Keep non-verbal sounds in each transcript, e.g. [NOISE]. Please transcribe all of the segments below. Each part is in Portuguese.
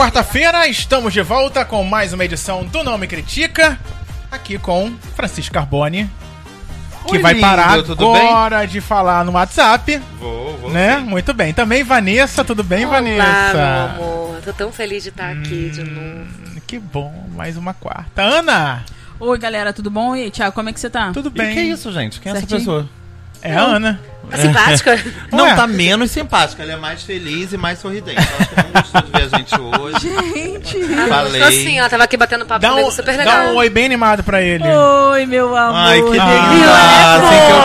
quarta-feira, estamos de volta com mais uma edição do Não Me Critica. Aqui com Francisco Carbone, que Oi, vai lindo, parar tudo agora de falar no WhatsApp, Vou, vou. né? Muito bem. Também Vanessa, tudo bem, Olá, Vanessa? meu amor. Tô tão feliz de estar aqui de novo. Hum, Que bom, mais uma quarta. Ana, Oi, galera, tudo bom? E aí, Thiago, como é que você tá? tudo E bem? que é isso, gente? Quem é essa Certinho. pessoa? É a Ana. Tá simpática? [LAUGHS] Não, Ué. tá menos simpática. Ela é mais feliz e mais sorridente. Eu acho que não gostou de ver a gente hoje. Gente! Falei. gostou sim, ela tava aqui batendo papo Dá comigo, um, super dá legal. um oi bem animado pra ele. Oi, meu amor! Ai, que Ah. linda! Assim que eu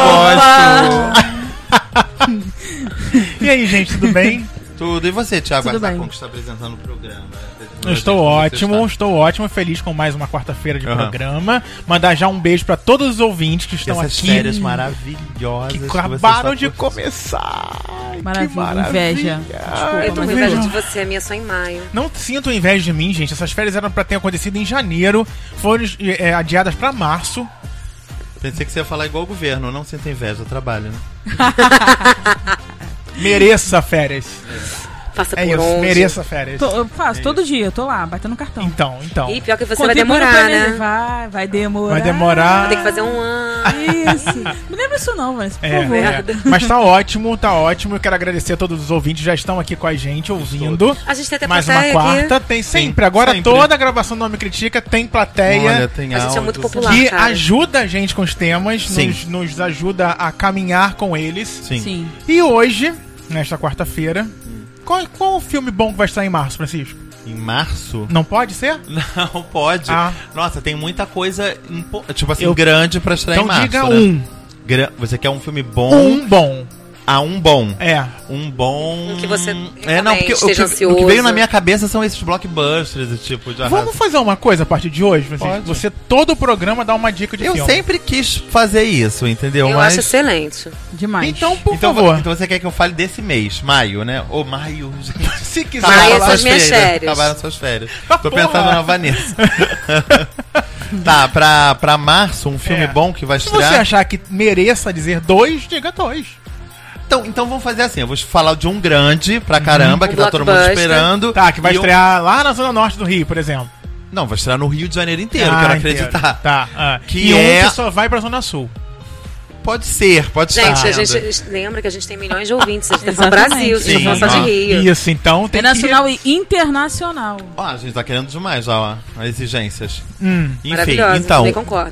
[LAUGHS] gosto. E aí, gente, tudo bem? Tudo. E você, Thiago Tudo bem. Arzacon, que está apresentando o programa? Eu estou ótimo, estou ótimo, feliz com mais uma quarta-feira de Aham. programa. Mandar já um beijo pra todos os ouvintes que estão Essas aqui. férias maravilhosas. que acabaram está de curtindo. começar. Maravilha, que maravilha. inveja. Ai, eu tô com inveja de você, a minha é só em maio. Não sinto inveja de mim, gente. Essas férias eram pra ter acontecido em janeiro, foram é, adiadas pra março. Pensei que você ia falar igual o governo. Não sinta inveja, eu trabalho, né? [LAUGHS] Mereça férias. Passa É por isso, onde. mereça férias. Tô- eu faço todo dia, eu tô lá, batendo cartão. Então, então. Ih, pior que você Contribui vai demorar, né? Vai, vai demorar. Vai demorar. Vai ter que fazer um ano. Isso. Me lembra isso não, Vanessa, por É, favor. é. Mas tá ótimo, tá ótimo. Eu quero agradecer a todos os ouvintes que já estão aqui com a gente, ouvindo. A gente tem até Mais uma quarta, aqui. tem sempre. Agora sempre. toda a gravação do Nome Critica tem plateia. Olha, tem A gente é muito sim. popular. que cara. ajuda a gente com os temas, Sim. nos, nos ajuda a caminhar com eles. Sim. Sim. E hoje, nesta quarta-feira, qual, qual o filme bom que vai estar em março, Francisco? Em março? Não pode ser? [LAUGHS] Não pode. Ah. Nossa, tem muita coisa, tipo assim, Eu- grande pra estrear então em março. diga né? um. Você quer um filme bom? Um bom. Ah, um bom. É. Um bom. Um que você É, não, porque o que, o que veio na minha cabeça são esses blockbusters, tipo de arraso. Vamos fazer uma coisa a partir de hoje, Francisco? Pode. Você, todo o programa, dá uma dica de Eu filme. sempre quis fazer isso, entendeu? Eu Mas. acho excelente. Demais. Então, por então, favor, então você quer que eu fale desse mês, maio, né? Ou maio, [LAUGHS] se quiser Maio falar- são as minhas férias. Acabaram suas férias. Ah, [LAUGHS] Tô porra. pensando na Vanessa. [LAUGHS] tá, pra, pra março, um filme É. bom que vai Se estrear. você achar que mereça dizer dois, diga dois. Então, então vamos fazer assim, eu vou falar de um grande pra caramba, Um que tá todo mundo esperando. Tá, que vai E um- estrear lá na zona norte do Rio, por exemplo. Não, vai estrear no Rio de Janeiro inteiro, Ah, quero inteiro. acreditar. Tá. ah. Que e é- um que só vai pra zona sul. Pode ser, pode Gente, estar. a gente lembra que a gente tem milhões de ouvintes. A gente tá falando. Brasil, a gente Sim, tá falando só de Rio. Isso, então tem É nacional e internacional. Ó, a gente tá querendo demais já, ó, as exigências. que... Hum. Enfim, então,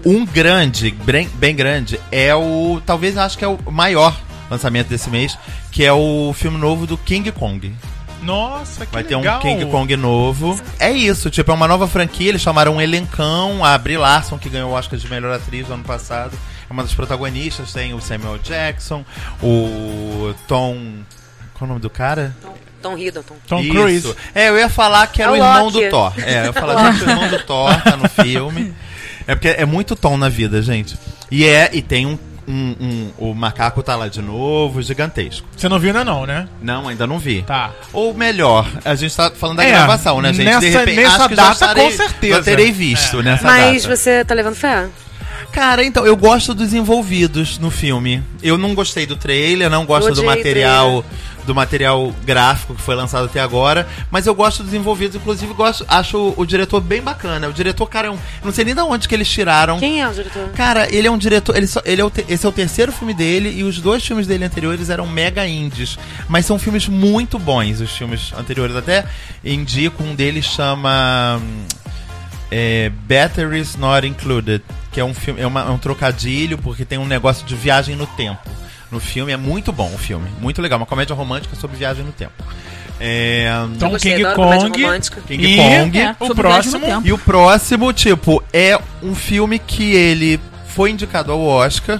um grande, bem, bem grande, é o. Talvez acho que é o maior lançamento desse mês, que é o filme novo do King Kong. Nossa, que Vai ter legal. um King Kong novo. É isso, tipo, é uma nova franquia. Eles chamaram um elencão, a Brie Larson, que ganhou o Oscar de melhor atriz no ano passado. É uma das protagonistas. Tem o Samuel Jackson, o Tom. Qual é o nome do cara? Tom Hiddleston. Tom Isso. Cruise. É, eu ia falar que era É o o irmão do Thor. É, eu ia falar gente, o irmão do Thor tá no filme. [LAUGHS] É porque é muito Tom na vida, gente. E é, e tem um. Um- um- o macaco tá lá de novo, gigantesco. Você não viu ainda não, né? Não, ainda não vi. Tá. Ou melhor, a gente tá falando da É, gravação, né, gente? nessa- nessa acho que data, já estarei, com certeza. Já terei visto É. nessa Mas data. você tá levando fé? Cara, então, eu gosto dos envolvidos no filme. Eu não gostei do trailer, não gosto Eu do material do material gráfico que foi lançado até agora, mas eu gosto dos envolvidos, inclusive gosto, acho o, o diretor bem bacana. O diretor, cara, é um, não sei nem de onde que eles tiraram. Quem é o diretor? Cara, ele é um diretor. Ele só, ele é o esse é o terceiro filme dele e os dois filmes dele anteriores eram mega indies. Mas são filmes muito bons, os filmes anteriores. Até indico, um deles chama. hum, é, Batteries Not Included. Que é um filme. É, uma- é um trocadilho, porque tem um negócio de viagem no tempo. No filme é muito bom o filme. Muito legal. Uma comédia romântica sobre viagem no tempo. É, Então gostei, King Kong. romântica. King e Kong. É, o próximo. E o próximo, tipo, é um filme que ele foi indicado ao Oscar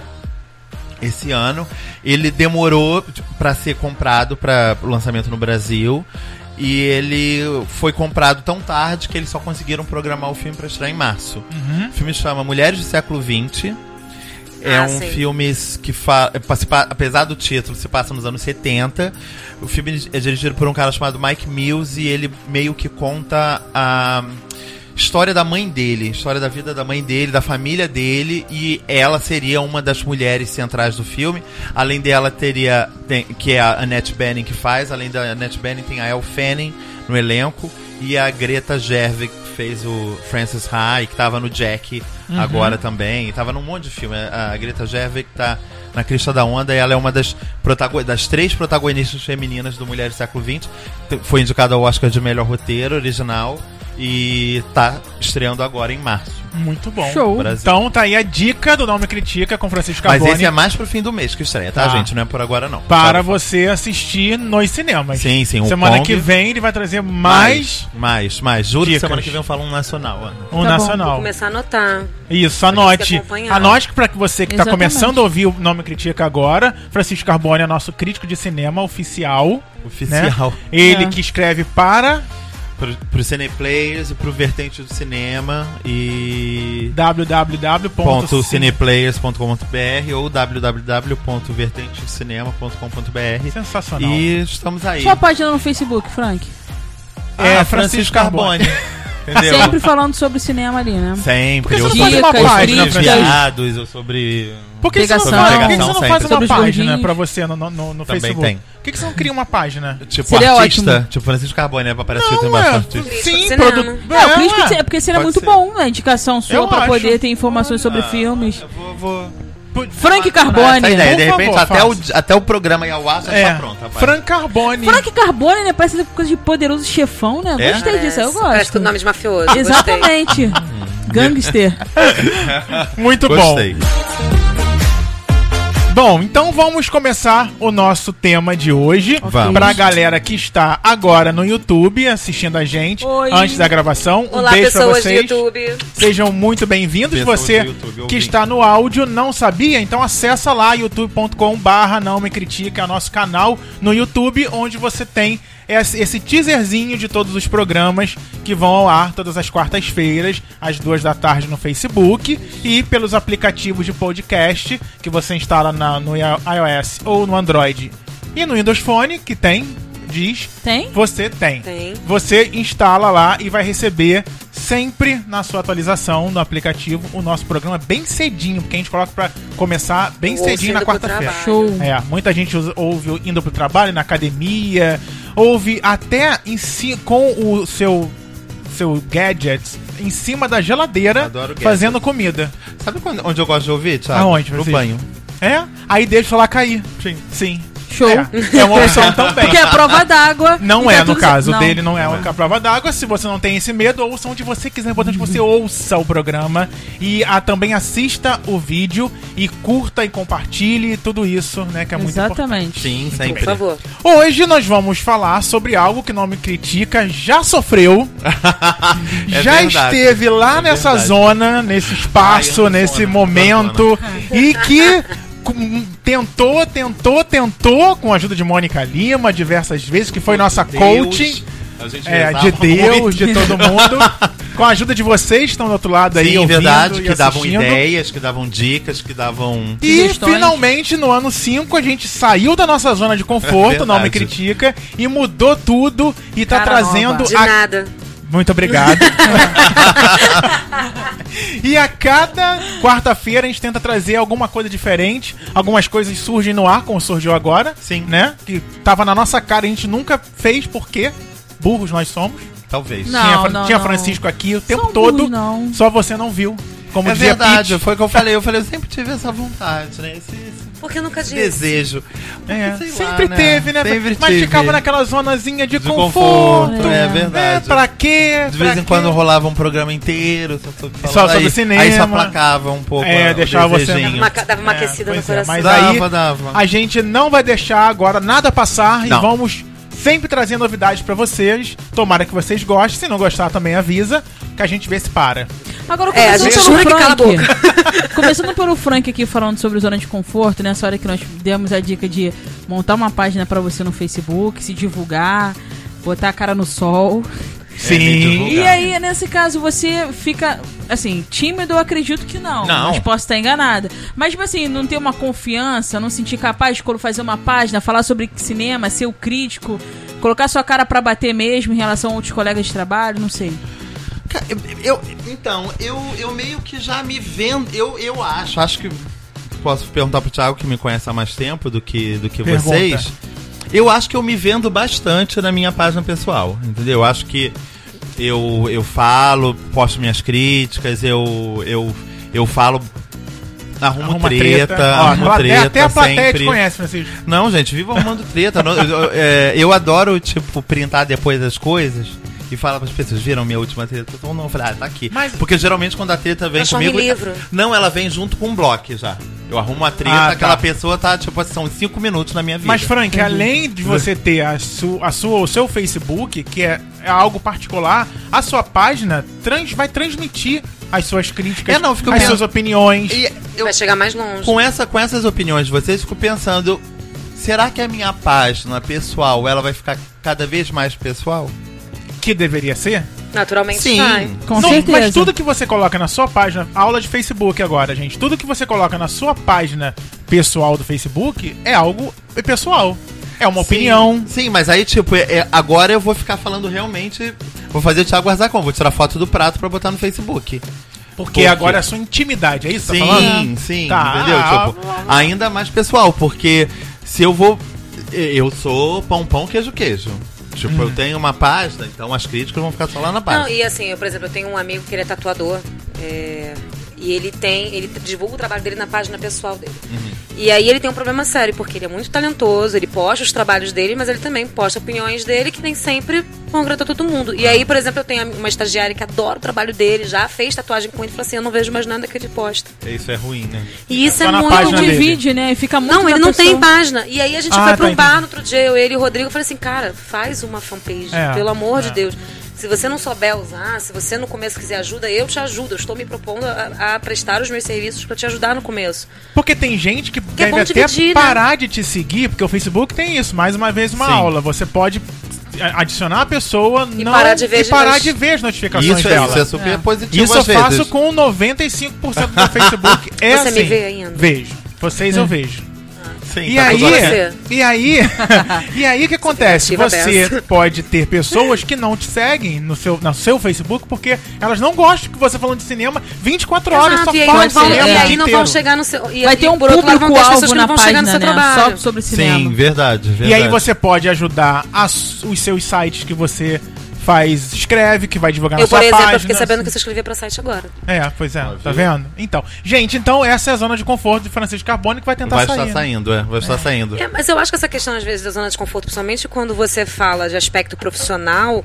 esse ano. Ele demorou tipo, pra ser comprado para o lançamento no Brasil. E ele foi comprado tão tarde que eles só conseguiram programar o filme pra estrear em março. Uhum. O filme se chama Mulheres do Século XX. É Ah, um sim. filme que apesar do título, se passa nos anos 70. O filme é dirigido por um cara chamado Mike Mills e ele meio que conta a história da mãe dele, história da vida da mãe dele, da família dele e ela seria uma das mulheres centrais do filme. Além dela teria tem- que é a Annette Bening que faz, além da Annette Bening tem a Elle Fanning no elenco E a Greta Gerwig fez o Francis Ha, que tava no Jack Uhum. agora também. E tava num monte de filme. A Greta Gerwig tá na crista da onda e ela é uma das, das três protagonistas femininas do Mulheres do Século XX. Foi indicada ao Oscar de melhor roteiro original e tá estreando agora em março. Muito bom. Show. Brasil. Então tá aí a dica do Nome Critica com Francisco Mas Carboni esse é mais pro fim do mês que estreia, tá, Tá. gente? Não é por agora, não. para Só- você assistir nos cinemas. Sim, sim. o Semana Kong- que vem ele vai trazer mais Mais, mais. Juro Dicas. que semana que vem eu falo um nacional, Ana. um Tá bom. nacional. Vou começar a anotar. Isso, anote. Anote que pra que você que tá Exatamente. começando a ouvir o Nome Critica agora, Francisco Carboni é nosso crítico de cinema oficial. Oficial. Né? Ele É. que escreve para Pro, pro Cineplayers e pro Vertente do Cinema e. www.cine- .cineplayers.com.br ou www.vertentecinema.com.br Sensacional. E estamos aí. Sua página no Facebook, Frank. É, Ah, Francisco Carboni. [LAUGHS] Entendeu? Sempre falando sobre cinema ali, né? Sempre. Por Ou que você não sobre, Francisco? viados, ou sobre. Por que, você não faz, por que você não faz sempre. uma página pra você no, no, no- no Também Facebook? tem. Por que, que você não cria uma página? Tipo Seria artista. ótimo. Tipo Francisco Carbone, né? Pra parecer que tem Não, é, bastante. Sim, de cinema. produ... É, o crítico de cinema, porque seria pode muito ser. bom a indicação sua Eu pra acho. poder ter informações sobre Ah, filmes. Eu vou. vou... Frank Essa Carbone. ideia. Por De repente, favor, até, o, até o programa ar já É, está pronto. rapaz. Frank Carboni. Frank Carbone, né? Parece coisa de poderoso chefão, né? É? Gostei disso, eu Parece- gosto. Parece nome de mafioso. Exatamente. [LAUGHS] Gangster. [LAUGHS] Muito Gostei. bom. Bom, então vamos começar o nosso tema de hoje. Vamos. Pra galera que está agora no YouTube assistindo a gente Oi. antes da gravação. Um Olá, beijo pra pessoas do vocês. YouTube. Sejam muito bem-vindos. Você YouTube, que está no áudio não sabia? Então acessa lá youtube.com barra não me critica, é o nosso canal no YouTube, onde você tem esse esse teaserzinho de todos os programas que vão ao ar todas as quartas-feiras, às duas da tarde no Facebook e pelos aplicativos de podcast que você instala na- no iOS ou no Android e no Windows Phone, que tem, diz, Tem? você tem. Tem. Você instala lá e vai receber sempre na sua atualização no aplicativo o nosso programa bem cedinho, porque a gente coloca pra começar bem cedinho na quarta-feira. Show. É, muita gente usa- ouve indo pro trabalho, na academia, ouve até em si, com o seu seu gadget em cima da geladeira fazendo comida. Sabe quando- onde eu gosto de ouvir, Thiago? Aonde, No banho. É? Aí deixa lá cair. Sim. Sim. Show. É, é uma opção [LAUGHS] também. Porque é prova d'água. Não e é, tá no caso. certo. O dele não é Não uma é. prova d'água. Se você não tem esse medo, ouça onde você quiser. É importante que você ouça o programa. E ah, também assista o vídeo e curta e compartilhe tudo isso, né? Que é muito importante. Exatamente. Sim, Por sempre. favor. Hoje nós vamos falar sobre algo que não me critica, já sofreu, [LAUGHS] É já verdade. esteve lá É nessa verdade. zona, nesse espaço, Ai, nesse zona, momento, e que [LAUGHS] com- tentou, tentou, tentou, com a ajuda de Mônica Lima, diversas vezes, que foi nossa Deus, coaching. a gente É, de Deus, muito. de todo mundo. [LAUGHS] Com a ajuda de vocês que estão do outro lado aí, ouvindo verdade, e que davam ideias, que davam dicas, que davam. E Sugestões. finalmente, no ano 5, a gente saiu da nossa zona de conforto, não me critica, e mudou tudo e tá Cara trazendo nova. De a nada. Muito obrigado. [LAUGHS] e a cada quarta-feira a gente tenta trazer alguma coisa diferente. Algumas coisas surgem no ar, como surgiu agora. Sim. Né? Que tava na nossa cara, a gente nunca fez, porque burros nós somos. Talvez. Não. tinha não, tinha não. Francisco aqui o tempo São todo, burros, não. só você não viu. Como é verdade, Pete. foi o que eu falei. Eu falei, eu sempre tive essa vontade, né? Esse, esse Porque eu nunca disse. desejo. É, Sei lá, sempre né? teve, né? Sempre Mas tive. ficava naquela zonazinha de, De conforto. conforto, é verdade. É, pra quê? De vez Pra em quando quê? rolava um programa inteiro só sobre, falar- Só sobre aí, cinema. Aí só aplacava um pouco É, a- deixava você- Dava uma, dava uma É, aquecida no é, coração. mas Dava, aí dava. a gente não vai deixar agora nada passar e Não. vamos sempre trazer novidades pra vocês. Tomara que vocês gostem. Se não gostar, também avisa que a gente vê se para. Agora, É, a começando gente pelo jura que cala a Frank. [LAUGHS] começando pelo Frank aqui falando sobre zona de conforto, nessa hora que nós demos a dica de montar uma página pra você no Facebook, se divulgar, botar a cara no sol. Sim. divulgar. E aí, nesse caso, você fica, assim, tímido, eu acredito que não. Não. Mas posso estar enganada. Mas, tipo assim, não ter uma confiança, não sentir capaz de quando fazer uma página, falar sobre cinema, ser o crítico, colocar sua cara pra bater mesmo em relação a outros colegas de trabalho, não sei. Eu, eu- então, eu, eu meio que já me vendo. Eu, eu acho, acho que. Posso perguntar pro Thiago que me conhece há mais tempo do que, do que Pergunta. vocês. Eu acho que eu me vendo bastante na minha página pessoal, entendeu? Eu acho que eu, eu falo, posto minhas críticas, eu, eu, eu falo. Arrumo Arruma treta, Ó, arrumo até, treta. até a plateia te sempre. conhece, Francisco. Não, gente, viva arrumando treta. Não, eu, é, eu adoro, tipo, printar depois as coisas e falar pras pessoas, viram minha última treta? Então não, eu falei, ah, tá aqui. Mas- Porque geralmente quando a treta vem comigo. livro. Não, ela vem junto com um bloco já. Eu arrumo a treta, Ah, tá. aquela pessoa tá, tipo, assim, são cinco minutos na minha vida. Mas, Frank, além de você ter a, su, a sua, o seu Facebook, que é, é algo particular, a sua página trans, vai transmitir as suas críticas, É, não, fica as pensando- suas opiniões. E eu, Vai chegar mais longe. com, essa, com essas opiniões de vocês, fico pensando. Será que a minha página pessoal ela vai ficar cada vez mais pessoal? Que deveria ser. Naturalmente Sim. vai. Com Não, certeza. Mas tudo que você coloca na sua página, aula de Facebook agora, gente, tudo que você coloca na sua página pessoal do Facebook é algo pessoal. É uma opinião. Sim, mas aí, tipo, é- é- agora eu vou ficar falando realmente. Vou fazer o Thiago Arzacon, vou tirar foto do prato pra botar no Facebook. Porque Por quê? agora é a sua intimidade, é isso que Sim, tá falando? sim, Tá. entendeu? Tipo, ainda mais pessoal, porque se eu vou. Eu sou pão, pão, queijo, queijo. Tipo, Hum. eu tenho uma página, então as críticas vão ficar só lá na página. Não, e assim, eu, por exemplo, eu tenho um amigo que ele é tatuador. é, e ele tem. Ele divulga o trabalho dele na página pessoal dele. E aí ele tem um problema sério, porque ele é muito talentoso, ele posta os trabalhos dele, mas ele também posta opiniões dele que nem sempre vão agradar todo mundo. E aí, por exemplo, eu tenho uma estagiária que adora o trabalho dele, já fez tatuagem com ele e falou assim: eu não vejo mais nada que ele posta. Isso é ruim, né? E isso Só é muito Não dele. divide, né? E fica muito Não, ele não tem pessoa. página. E aí a gente Ah, foi tá, pra um bar entendi. no outro dia, eu, ele e o Rodrigo, eu falei assim, cara, faz uma fanpage, É, pelo amor é. de Deus. Se você não souber usar, se você no começo quiser ajuda, eu te ajudo. Eu estou me propondo a, a prestar os meus serviços pra te ajudar no começo. Porque tem gente que é deve bom até dividir, né? parar de te seguir, porque o Facebook tem isso, mais uma vez uma Sim. aula. Você pode a- adicionar a pessoa E não, parar de ver e as- parar de ver as notificações Isso é, dela. isso é super É. positivo Isso às eu faço vezes. com 95% do Facebook. É Você assim. me vê ainda? Vejo. Vocês eu vejo. Sim, E tá aí, e aí, [LAUGHS] e aí o que acontece? Você dessa. pode ter pessoas que não te seguem no seu, no seu Facebook porque elas não gostam que você falando de cinema 24 horas, Exato, só e fala de cinema e aí não vão chegar no seu. E, Vai e ter um público-alvo que na chegar no página, seu né? trabalho. Só sobre cinema. Sim, verdade, verdade. E aí você pode ajudar as- os seus sites que você faz, escreve, que vai divulgar Eu, na sua por exemplo, página. eu fiquei sabendo que você escrevia pra site agora. É, pois é, Ah, tá vendo? Então, gente, então essa é a zona de conforto de Francisco Carbone que vai tentar Vai sair. estar né? saindo, é. Vai estar saindo. É, mas eu acho que essa questão, às vezes, da zona de conforto, principalmente quando você fala de aspecto profissional,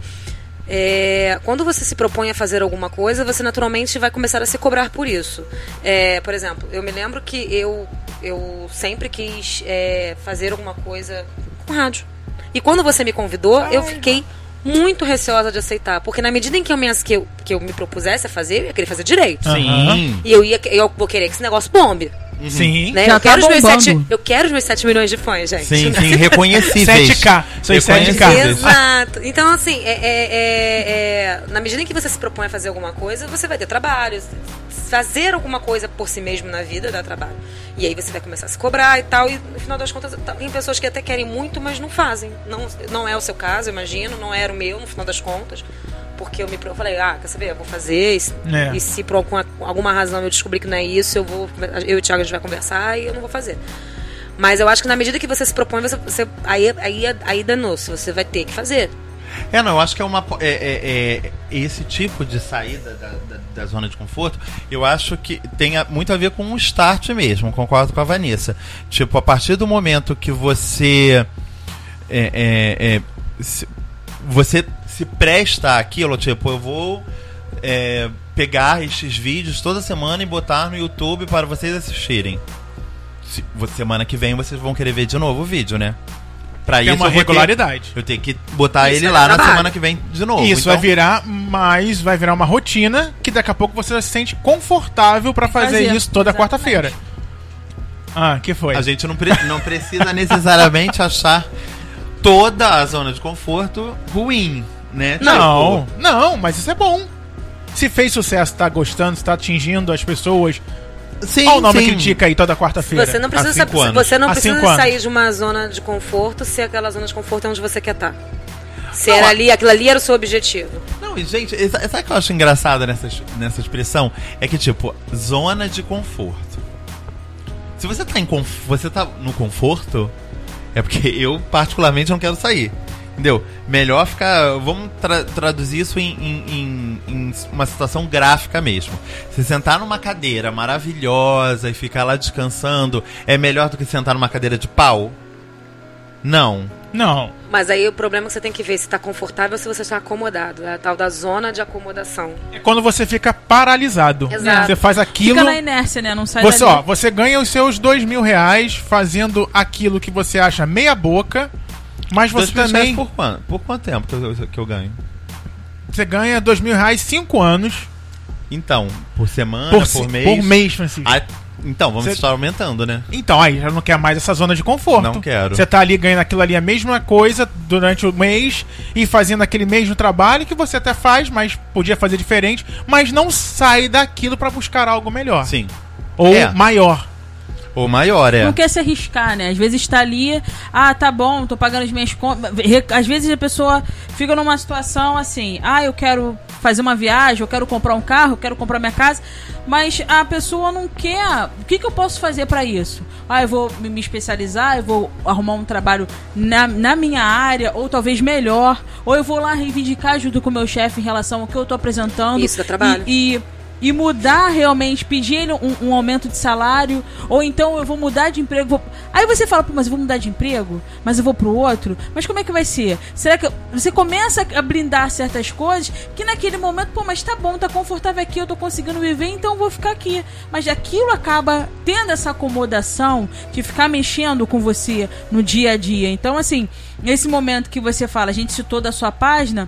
é, quando você se propõe a fazer alguma coisa, você naturalmente vai começar a se cobrar por isso. É, por exemplo, eu me lembro que eu, eu sempre quis é, fazer alguma coisa com rádio. E quando você me convidou, eu fiquei muito receosa de aceitar. Porque na medida em que eu me, que eu, que eu me propusesse a fazer, eu ia querer fazer direito. Sim. E eu, ia, eu vou querer que esse negócio bombe. Sim. Né? Já Eu, quero tá os meus bombando. sete, eu quero os meus 7 milhões de fãs, gente. Sim, sim, [LAUGHS] reconhecíveis. 7K, seus 7K. Reconhecíveis. Exato. Então, assim, é, é- é- é- na medida em que você se propõe a fazer alguma coisa, você vai ter trabalho. Fazer alguma coisa por si mesmo na vida dá trabalho. E aí você vai começar a se cobrar e tal. E no final das contas, tá- tem pessoas que até querem muito, mas não fazem. Não, não é o seu caso, eu imagino. Não era o meu, no final das contas. Porque eu me eu falei, ah, quer saber? Eu vou fazer. E, se- É. e se por alguma, alguma razão eu descobrir que não é isso, eu vou. Eu e o Thiago a gente vai conversar e eu não vou fazer. Mas eu acho que na medida que você se propõe, você, você- aí, aí, aí danou-se, você vai ter que fazer. É, não, eu acho que é uma. É, é- é- esse tipo de saída da, da- da zona de conforto, eu acho que tem muito a ver com o start mesmo, concordo com a Vanessa. Tipo, a partir do momento que você. é, é, é, se- você se presta àquilo, tipo, eu vou. é, pegar estes vídeos toda semana e botar no YouTube para vocês assistirem. Se- semana que vem vocês vão querer ver de novo o vídeo, né? Pra Tem isso uma eu vou ter- regularidade. eu tenho que botar Isso ele é lá na semana que vem de novo. Isso então, vai virar mais, vai virar uma rotina que daqui a pouco você se sente confortável pra fazer, Fazer, isso toda quarta-feira. Ah, que foi? A gente não, pre- não precisa necessariamente [LAUGHS] achar toda a zona de conforto ruim, né? Não, não, mas isso é bom. Se fez sucesso, tá gostando, se tá atingindo as pessoas, Tipo, sim, Olha o nome sim. critica aí toda quarta-feira. Você não precisa, saber- você não precisa cinco anos. sair de uma zona de conforto se aquela zona de conforto é onde você quer estar. Se Não, era ali, aquilo ali era o seu objetivo. Não, e gente, sa- sabe o que eu acho engraçado nessa, nessa expressão? É que, tipo, zona de conforto. Se você tá, em você tá no conforto, é porque eu, particularmente, não quero sair. Entendeu? Melhor ficar. Vamos tra- traduzir isso em, em- em- em uma situação gráfica mesmo. Se sentar numa cadeira maravilhosa e ficar lá descansando é melhor do que sentar numa cadeira de pau? Não. Não. Mas aí o problema é que você tem que ver se está confortável ou se você está acomodado. É a tal da zona de acomodação. É quando você fica paralisado. Exato. Você faz aquilo. Fica na inércia, né? Não sai Você, dali. ó, você ganha os seus dois mil reais fazendo aquilo que você acha meia boca, mas você Dois também. Por quanto, por quanto tempo que eu, que eu ganho? Você ganha dois mil reais cinco anos Então, por semana, por, por, mês. por mês, Francisco. Ah, então, vamos Você- estar aumentando, né? Então, aí já não quer mais essa zona de conforto. Não quero. Você tá ali ganhando aquilo ali a mesma coisa durante o mês e fazendo aquele mesmo trabalho que você até faz, mas podia fazer diferente, mas não sai daquilo pra buscar algo melhor. Sim. Ou É. maior. Ou maior, é. Não quer se arriscar, né? Às vezes tá ali, ah, tá bom, tô pagando as minhas contas. Às vezes a pessoa fica numa situação assim, ah, eu quero fazer uma viagem, eu quero comprar um carro, eu quero comprar minha casa, mas a pessoa não quer. O que, que eu posso fazer pra isso? Ah, eu vou me me especializar, eu vou arrumar um trabalho na, na minha área, ou talvez melhor, ou eu vou lá reivindicar junto com o meu chefe em relação ao que eu tô apresentando. Isso dá trabalho. E, e e mudar realmente, pedir ele um, um aumento de salário, ou então eu vou mudar de emprego. vou- Aí você fala, pô, mas eu vou mudar de emprego, mas eu vou pro outro, mas como é que vai ser? Será que eu- você começa a blindar certas coisas que naquele momento, pô, mas tá bom, tá confortável aqui, eu tô conseguindo viver, então eu vou ficar aqui. Mas aquilo acaba tendo essa acomodação de ficar mexendo com você no dia a dia. Então, assim, nesse momento que você fala, a gente citou da sua página.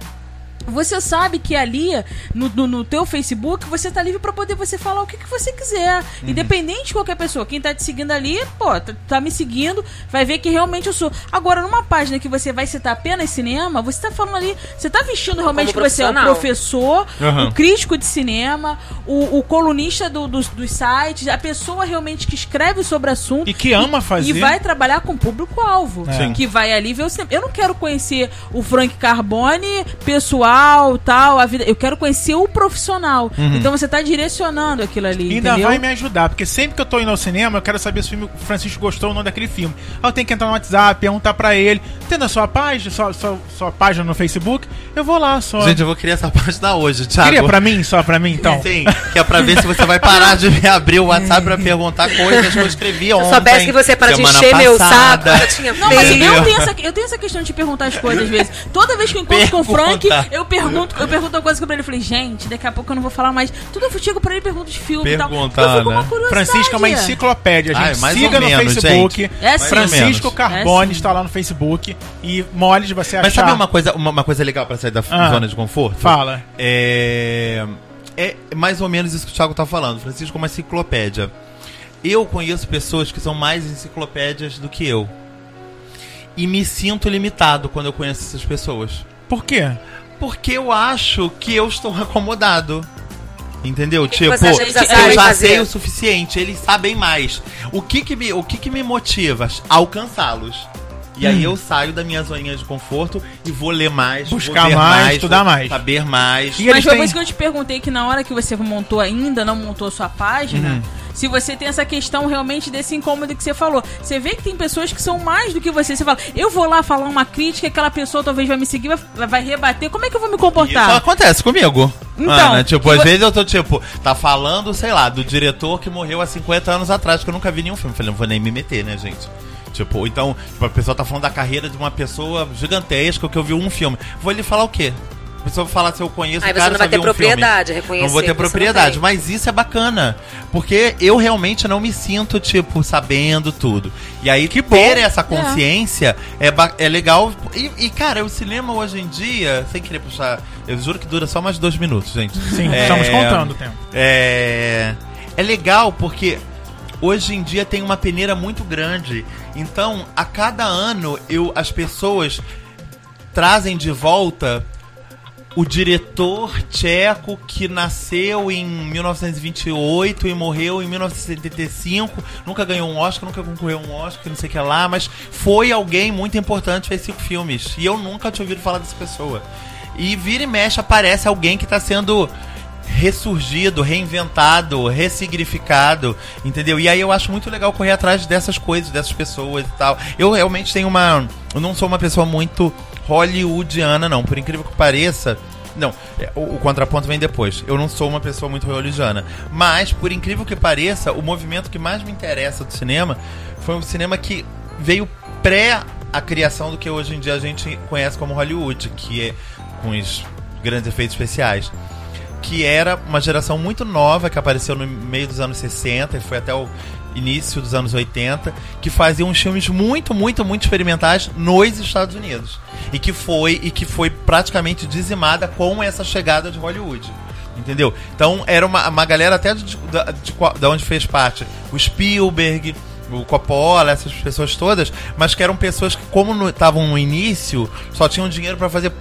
Você sabe que ali, no, no, no teu Facebook, você tá livre pra poder você falar o que, que você quiser. Independente de qualquer pessoa. Quem tá te seguindo ali, pô, tá, tá me seguindo, vai ver que realmente eu sou. Agora, numa página que você vai citar apenas cinema, você tá falando ali, você tá vestindo realmente que você é o professor, Aham. o crítico de cinema, o, o colunista do- dos, dos sites, a pessoa realmente que escreve sobre assunto. E que ama fazer. E vai trabalhar com público-alvo. Sim. Que vai ali ver o cinema. Eu não quero conhecer o Frank Carbone, pessoal, tal, a vida. Eu quero conhecer o profissional. Então você tá direcionando aquilo ali. Uhum. Ainda entendeu? vai me ajudar, porque sempre que eu tô indo ao cinema, eu quero saber se o filme o Francisco gostou ou não daquele filme. Aí eu tenho que entrar no WhatsApp, perguntar pra ele. Tem na sua página, sua, sua, sua página no Facebook? Eu vou lá só. Gente, eu vou criar essa [LAUGHS] página hoje, Thiago. Queria pra mim, só pra mim, então? Sim, que é pra ver se você vai parar de me abrir o WhatsApp pra perguntar coisas que eu escrevi Se ontem. eu soubesse que você para de encher meu saco, passada. eu tinha Não, mas eu tenho, essa, eu tenho essa questão de te perguntar as coisas às vezes. Toda vez que eu encontro com o Frank, Pergunta. Eu pergunto, eu pergunto uma coisa pra ele. Eu falei, gente, daqui a pouco eu não vou falar mais. Tudo eu chego pra ele e pergunto de filme e tal. Eu fico com uma né? curiosidade. Francisco é uma enciclopédia, gente. Ai, mais Siga ou no menos, Facebook. gente. É sim. Francisco menos. Carbone É está lá no Facebook. E mole de você Mas achar. sabe uma coisa, uma, uma coisa legal pra sair da Ah. zona de conforto? Fala. É, é mais ou menos isso que o Thiago tá falando. Francisco é uma enciclopédia. Eu conheço pessoas que são mais enciclopédias do que eu. E me sinto limitado quando eu conheço essas pessoas. Por quê? Porque eu acho que eu estou acomodado. Entendeu? que tipo, que eu já fazer? sei o suficiente, eles sabem mais. O que que me, o que que me motiva? Alcançá-los. E aí eu saio da minha zoninha de conforto e vou ler mais, Buscar vou ver mais, estudar mais. saber mais. E Mas foi por isso que eu te perguntei que na hora que você montou ainda, não montou a sua página, Uhum. Se você tem essa questão realmente desse incômodo que você falou. Você vê que tem pessoas que são mais do que você. Você fala, eu vou lá falar uma crítica, aquela pessoa talvez vai me seguir, vai, vai rebater. Como é que eu vou me Isso comportar? acontece comigo. Então, Ana, tipo, às vo- vezes eu tô, tipo, tá falando, sei lá, do diretor que morreu há 50 anos atrás, que eu nunca vi nenhum filme. Falei, não vou nem me meter, né, gente? Tipo, então, tipo, a pessoa tá falando da carreira de uma pessoa gigantesca que eu vi um filme. Vou lhe falar o quê? A pessoa vai falar se eu conheço Aí o você cara não vai ter um propriedade, filme. reconhecer Não vou ter você propriedade, mas isso é bacana. Porque eu realmente não me sinto, tipo, sabendo tudo. E aí, Que bom. ter essa consciência é, ba- é legal. E, e, cara, o cinema hoje em dia, sem querer puxar, eu juro que dura só mais dois minutos, gente. Sim, É, estamos contando o tempo. É, é legal porque hoje em dia tem uma peneira muito grande. Então, a cada ano, eu, as pessoas trazem de volta o diretor tcheco que nasceu em 1928 e morreu em 1975, nunca ganhou um Oscar, nunca concorreu a um Oscar, não sei o que lá, mas foi alguém muito importante, fez cinco filmes. E eu nunca tinha ouvido falar dessa pessoa. E vira e mexe aparece alguém que está sendo ressurgido, reinventado, ressignificado, entendeu? E aí eu acho muito legal correr atrás dessas coisas, dessas pessoas e tal. Eu realmente tenho uma. Eu não sou uma pessoa muito hollywoodiana, não. Por incrível que pareça. Não, é, o, o contraponto vem depois. Eu não sou uma pessoa muito hollywoodiana. Mas, por incrível que pareça, o movimento que mais me interessa do cinema foi um cinema que veio pré a criação do que hoje em dia a gente conhece como Hollywood, que é com os grandes efeitos especiais que era uma geração muito nova que apareceu no meio dos anos 60 e foi até o início dos anos 80, que fazia uns filmes muito, muito, muito experimentais nos Estados Unidos. E que foi e que foi praticamente dizimada com essa chegada de Hollywood. Entendeu? Então era uma, uma galera até de, de, de, de onde fez parte o Spielberg, o Coppola, essas pessoas todas, mas que eram pessoas que, como estavam no, no início, só tinham dinheiro para fazer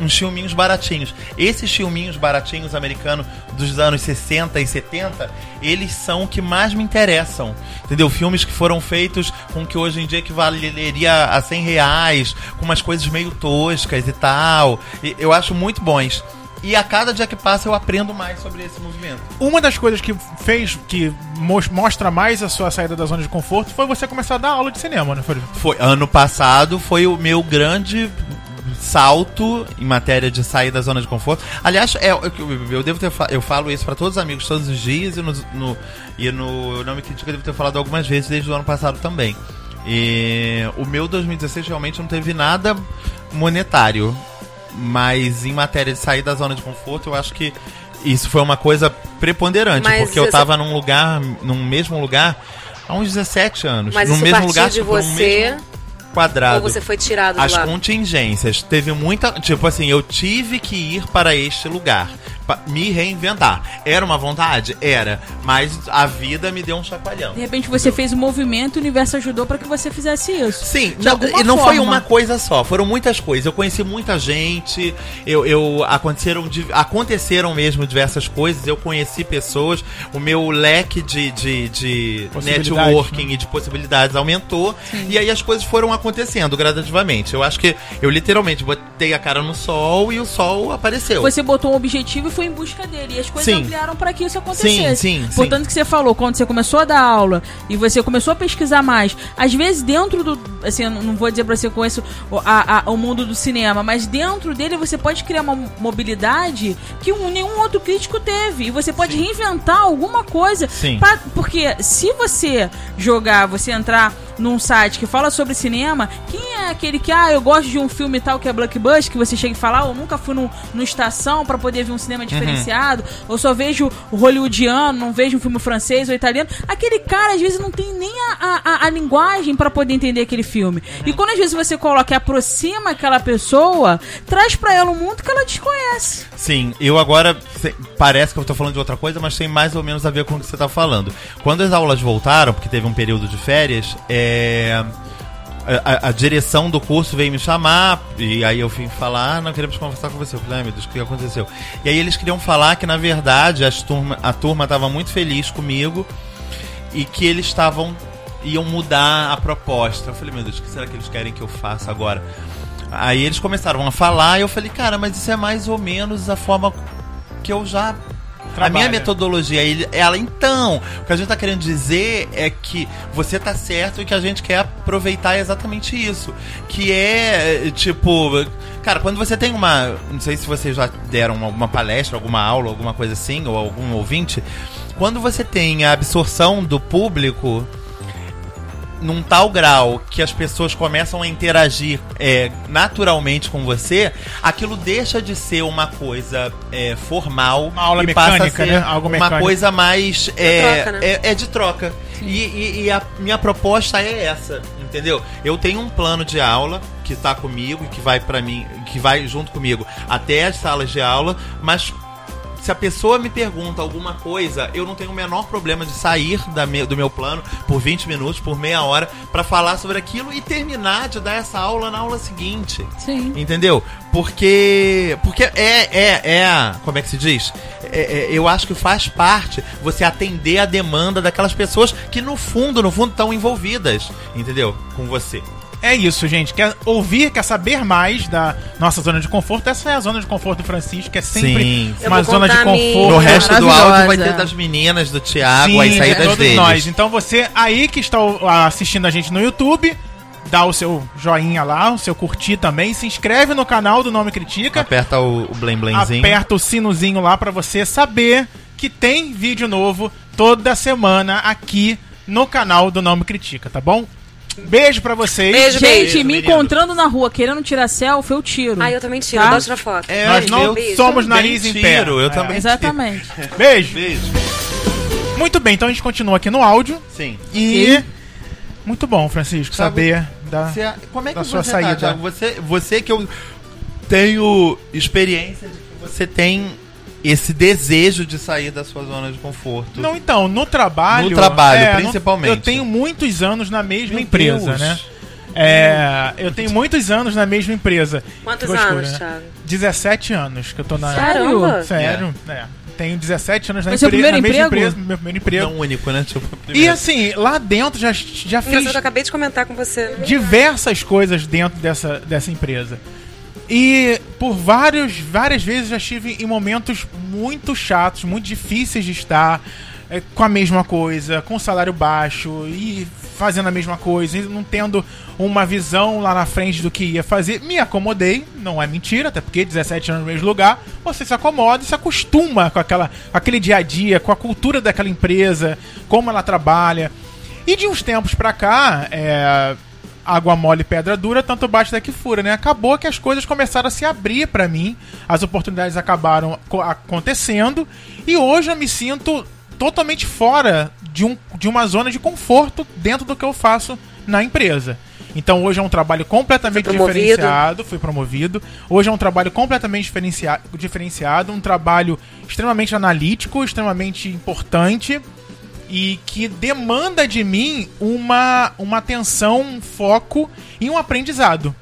uns filminhos baratinhos. Esses filminhos baratinhos americanos dos anos 60 e 70, eles são o que mais me interessam. Entendeu? Filmes que foram feitos com que hoje em dia equivaleria a 100 reais, com umas coisas meio toscas e tal. E eu acho muito bons. E a cada dia que passa eu aprendo mais sobre esse movimento. Uma das coisas que fez, que mostra mais a sua saída da zona de conforto foi você começar a dar aula de cinema, né? Foi, foi ano passado foi o meu grande salto em matéria de sair da zona de conforto. Aliás, é, eu, eu devo ter eu falo isso para todos os amigos todos os dias e no, no e no Não Me Critica eu devo ter falado algumas vezes desde o ano passado também. E o meu 2016 realmente não teve nada monetário, mas em matéria de sair da zona de conforto, eu acho que isso foi uma coisa preponderante, mas porque eu tava num lugar, num mesmo lugar há uns 17 anos, mas no mesmo lugar, de tipo, você quadrado. Ou você foi tirado As lá? contingências. Teve muita. Tipo assim, eu tive que ir para este lugar me reinventar. Era uma vontade? Era. Mas a vida me deu um chacoalhão. De repente você fez um movimento e o universo ajudou para que você fizesse isso. Sim, não, e não forma. foi uma coisa só, foram muitas coisas. Eu conheci muita gente, eu, eu aconteceram, aconteceram mesmo diversas coisas, eu conheci pessoas, o meu leque de, de, de networking né? e de possibilidades aumentou. Sim. E aí as coisas foram acontecendo gradativamente. Eu acho que eu literalmente botei a cara no sol e o sol apareceu. Você botou um objetivo e foi em busca dele. E as coisas sim. ampliaram para que isso acontecesse. Sim, sim, Portanto, que você falou, quando você começou a dar aula e você começou a pesquisar mais, às vezes dentro do. Assim, eu não vou dizer pra você com isso a, a, o mundo do cinema, mas dentro dele você pode criar uma mobilidade que um, nenhum outro crítico teve. E você pode sim. reinventar alguma coisa. Sim. Pra, porque se você jogar, você entrar num site que fala sobre cinema, quem é aquele que, ah, eu gosto de um filme tal que é blockbuster, que você chega e fala, ah, eu nunca fui no, estação para poder ver um cinema. Diferenciado, uhum. ou só vejo o hollywoodiano, não vejo um filme francês ou italiano. Aquele cara, às vezes, não tem nem a, a, a linguagem para poder entender aquele filme. Uhum. E quando às vezes você coloca e aproxima aquela pessoa, traz para ela um mundo que ela desconhece. Sim, eu agora parece que eu tô falando de outra coisa, mas tem mais ou menos a ver com o que você tá falando. Quando as aulas voltaram, porque teve um período de férias, é a, a, direção do curso veio me chamar, e aí eu vim falar, ah, não queremos conversar com você. Eu falei, ah, meu Deus, o que aconteceu? E aí eles queriam falar que, na verdade, as turma, a turma estava muito feliz comigo e que eles estavam iam mudar a proposta. Eu falei, meu Deus, o que será que eles querem que eu faça agora? Aí eles começaram a falar e eu falei, cara, mas isso é mais ou menos a forma que eu já Trabalha. A minha metodologia, ela então, o que a gente está querendo dizer é que você está certo e que a gente quer aproveitar exatamente isso. Que é, tipo, cara, quando você tem uma. Não sei se vocês já deram alguma palestra, alguma aula, alguma coisa assim, ou algum ouvinte. Quando você tem a absorção do público num tal grau que as pessoas começam a interagir é, naturalmente com você, aquilo deixa de ser uma coisa é, formal uma aula e mecânica, passa a ser né? Algo uma mecânico. coisa mais é, troca, né? é, é, de troca. E, e, e, a minha proposta é essa, entendeu? Eu tenho um plano de aula que está comigo e que vai para mim, que vai junto comigo até as salas de aula, mas se a pessoa me pergunta alguma coisa, eu não tenho o menor problema de sair da me, do meu plano por 20 minutos, por meia hora, para falar sobre aquilo e terminar de dar essa aula na aula seguinte. Sim. Entendeu? Porque. Porque é. é, é como é que se diz? É, é, eu acho que faz parte você atender a demanda daquelas pessoas que, no fundo, no fundo, estão envolvidas, entendeu? Com você. É isso, gente. Quer ouvir, quer saber mais da nossa zona de conforto? Essa é a zona de conforto do Francisco, que é sempre Sim. Uma zona de conforto. No resto do áudio vai ter das meninas, do Thiago, Sim, as de saídas todos deles. nós. Então você aí que está assistindo a gente no YouTube, dá o seu joinha lá, o seu curtir também, se inscreve no canal do Nome Critica, Aperta o, o blém blemzinho. aperta o sinozinho lá pra você saber que tem vídeo novo toda semana aqui no canal do Nome Critica, tá bom? Beijo pra vocês. Beijo, Gente, beijo. me menino. encontrando na rua querendo tirar selfie, eu tiro. Ah, eu também tiro, Tá? tirar foto. É, Nós não eu somos também nariz em tiro, pé. Eu É. também Exatamente. [LAUGHS] Beijo. Beijo. Muito bem, então a gente continua aqui no áudio Sim. e muito bom, Francisco, Thiago, saber da Você- como é que da sua você saída. tá? Você, você que eu tenho experiência de que você tem esse desejo de sair da sua zona de conforto. Não, então, no trabalho. No trabalho, é, no- principalmente. eu tenho muitos anos na mesma Meu empresa, Deus. né? É, eu tenho muitos anos na mesma empresa. Quantos Frescura, anos, né? Thiago? 17 anos que eu tô na. Caramba! Sério? É. Tenho 17 anos na, empre- primeiro na mesma emprego? empresa, meu primeiro emprego. Não único, né? Tipo, E assim, lá dentro já, já fiz Engraçado, eu acabei de comentar com você. diversas coisas dentro dessa, dessa empresa. E por vários, várias vezes já estive em momentos muito chatos, muito difíceis de estar, é, com a mesma coisa, com salário baixo e fazendo a mesma coisa, e não tendo uma visão lá na frente do que ia fazer. Me acomodei, não é mentira, até porque 17 anos no mesmo lugar, você se acomoda e se acostuma com, aquela, aquele dia a dia, com a cultura daquela empresa, como ela trabalha. E de uns tempos pra cá, é, água mole, pedra dura, tanto bate daqui fura, né? Acabou que as coisas começaram a se abrir pra mim, as oportunidades acabaram co- acontecendo e hoje eu me sinto totalmente fora de, um, de uma zona de conforto dentro do que eu faço na empresa. Então hoje é um trabalho completamente diferenciado, fui promovido. Hoje é um trabalho completamente diferencia diferenciado, um trabalho extremamente analítico, extremamente importante e que demanda de mim uma, uma atenção, um foco e um aprendizado.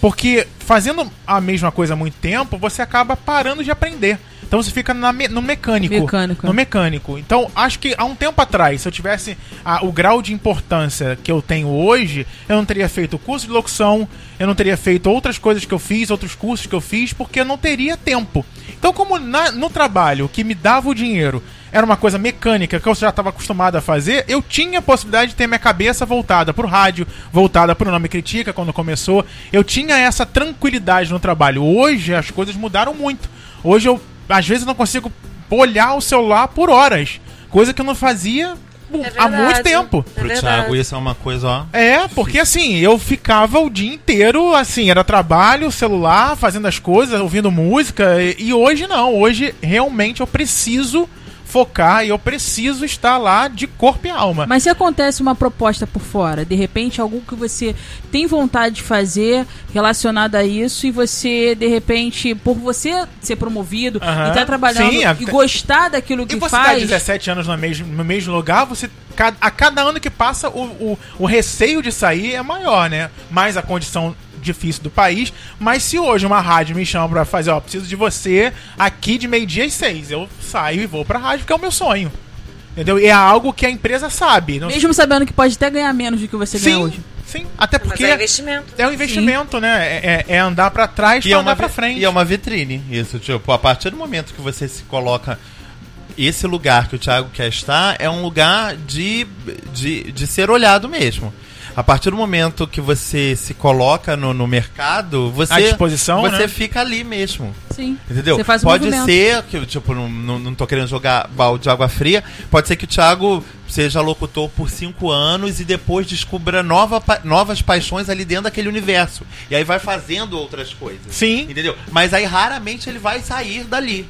Porque fazendo a mesma coisa há muito tempo, você acaba parando de aprender. Então você fica na me- no mecânico. Mecânico. No mecânico. Então, acho que há um tempo atrás, se eu tivesse ah, o grau de importância que eu tenho hoje, eu não teria feito o curso de locução, eu não teria feito outras coisas que eu fiz, outros cursos que eu fiz, porque eu não teria tempo. Então, como na- no trabalho o que me dava o dinheiro era uma coisa mecânica que eu já estava acostumado a fazer, eu tinha a possibilidade de ter minha cabeça voltada pro rádio, voltada pro Nome Critica quando começou. Eu tinha essa tranquilidade no trabalho. Hoje as coisas mudaram muito. Hoje eu, às vezes, não consigo olhar o celular por horas. Coisa que eu não fazia É há muito tempo. É Pro verdade. Thiago isso é uma coisa, ó. É, porque assim, eu ficava o dia inteiro, assim, era trabalho, celular, fazendo as coisas, ouvindo música, e, e hoje não. Hoje realmente eu preciso focar e eu preciso estar lá de corpo e alma. Mas se acontece uma proposta por fora, de repente algo que você tem vontade de fazer relacionado a isso e você, de repente, por você ser promovido Aham. e estar trabalhando Sim, e gostar daquilo que E você tá faz. 17 anos no mesmo, no mesmo lugar, você a cada ano que passa, o, o, o receio de sair é maior, né? Mais a condição difícil do país. Mas se hoje uma rádio me chama pra fazer, ó, preciso de você aqui de meio-dia às seis, eu saio e vou pra rádio, porque é o meu sonho. Entendeu? E é algo que a empresa sabe. Não... Mesmo sabendo que pode até ganhar menos do que você ganha Sim, hoje. sim. Até Mas porque é investimento. é um investimento, né? É, é- é andar pra trás E pra é, andar uma, pra frente. e é uma vitrine, isso, tipo, a partir do momento que você se coloca. Esse lugar que o Thiago quer estar é um lugar de, de, de ser olhado mesmo. A partir do momento que você se coloca no, no mercado, você, disposição, você né? fica ali mesmo. Sim. Entendeu? Você faz o pode movimento. ser que, tipo, não, não, não tô querendo jogar balde de água fria. Pode ser que o Thiago seja locutor por cinco anos e depois descubra nova, pa- novas paixões ali dentro daquele universo. E aí vai fazendo outras coisas. Sim. Entendeu? Mas aí raramente ele vai sair dali.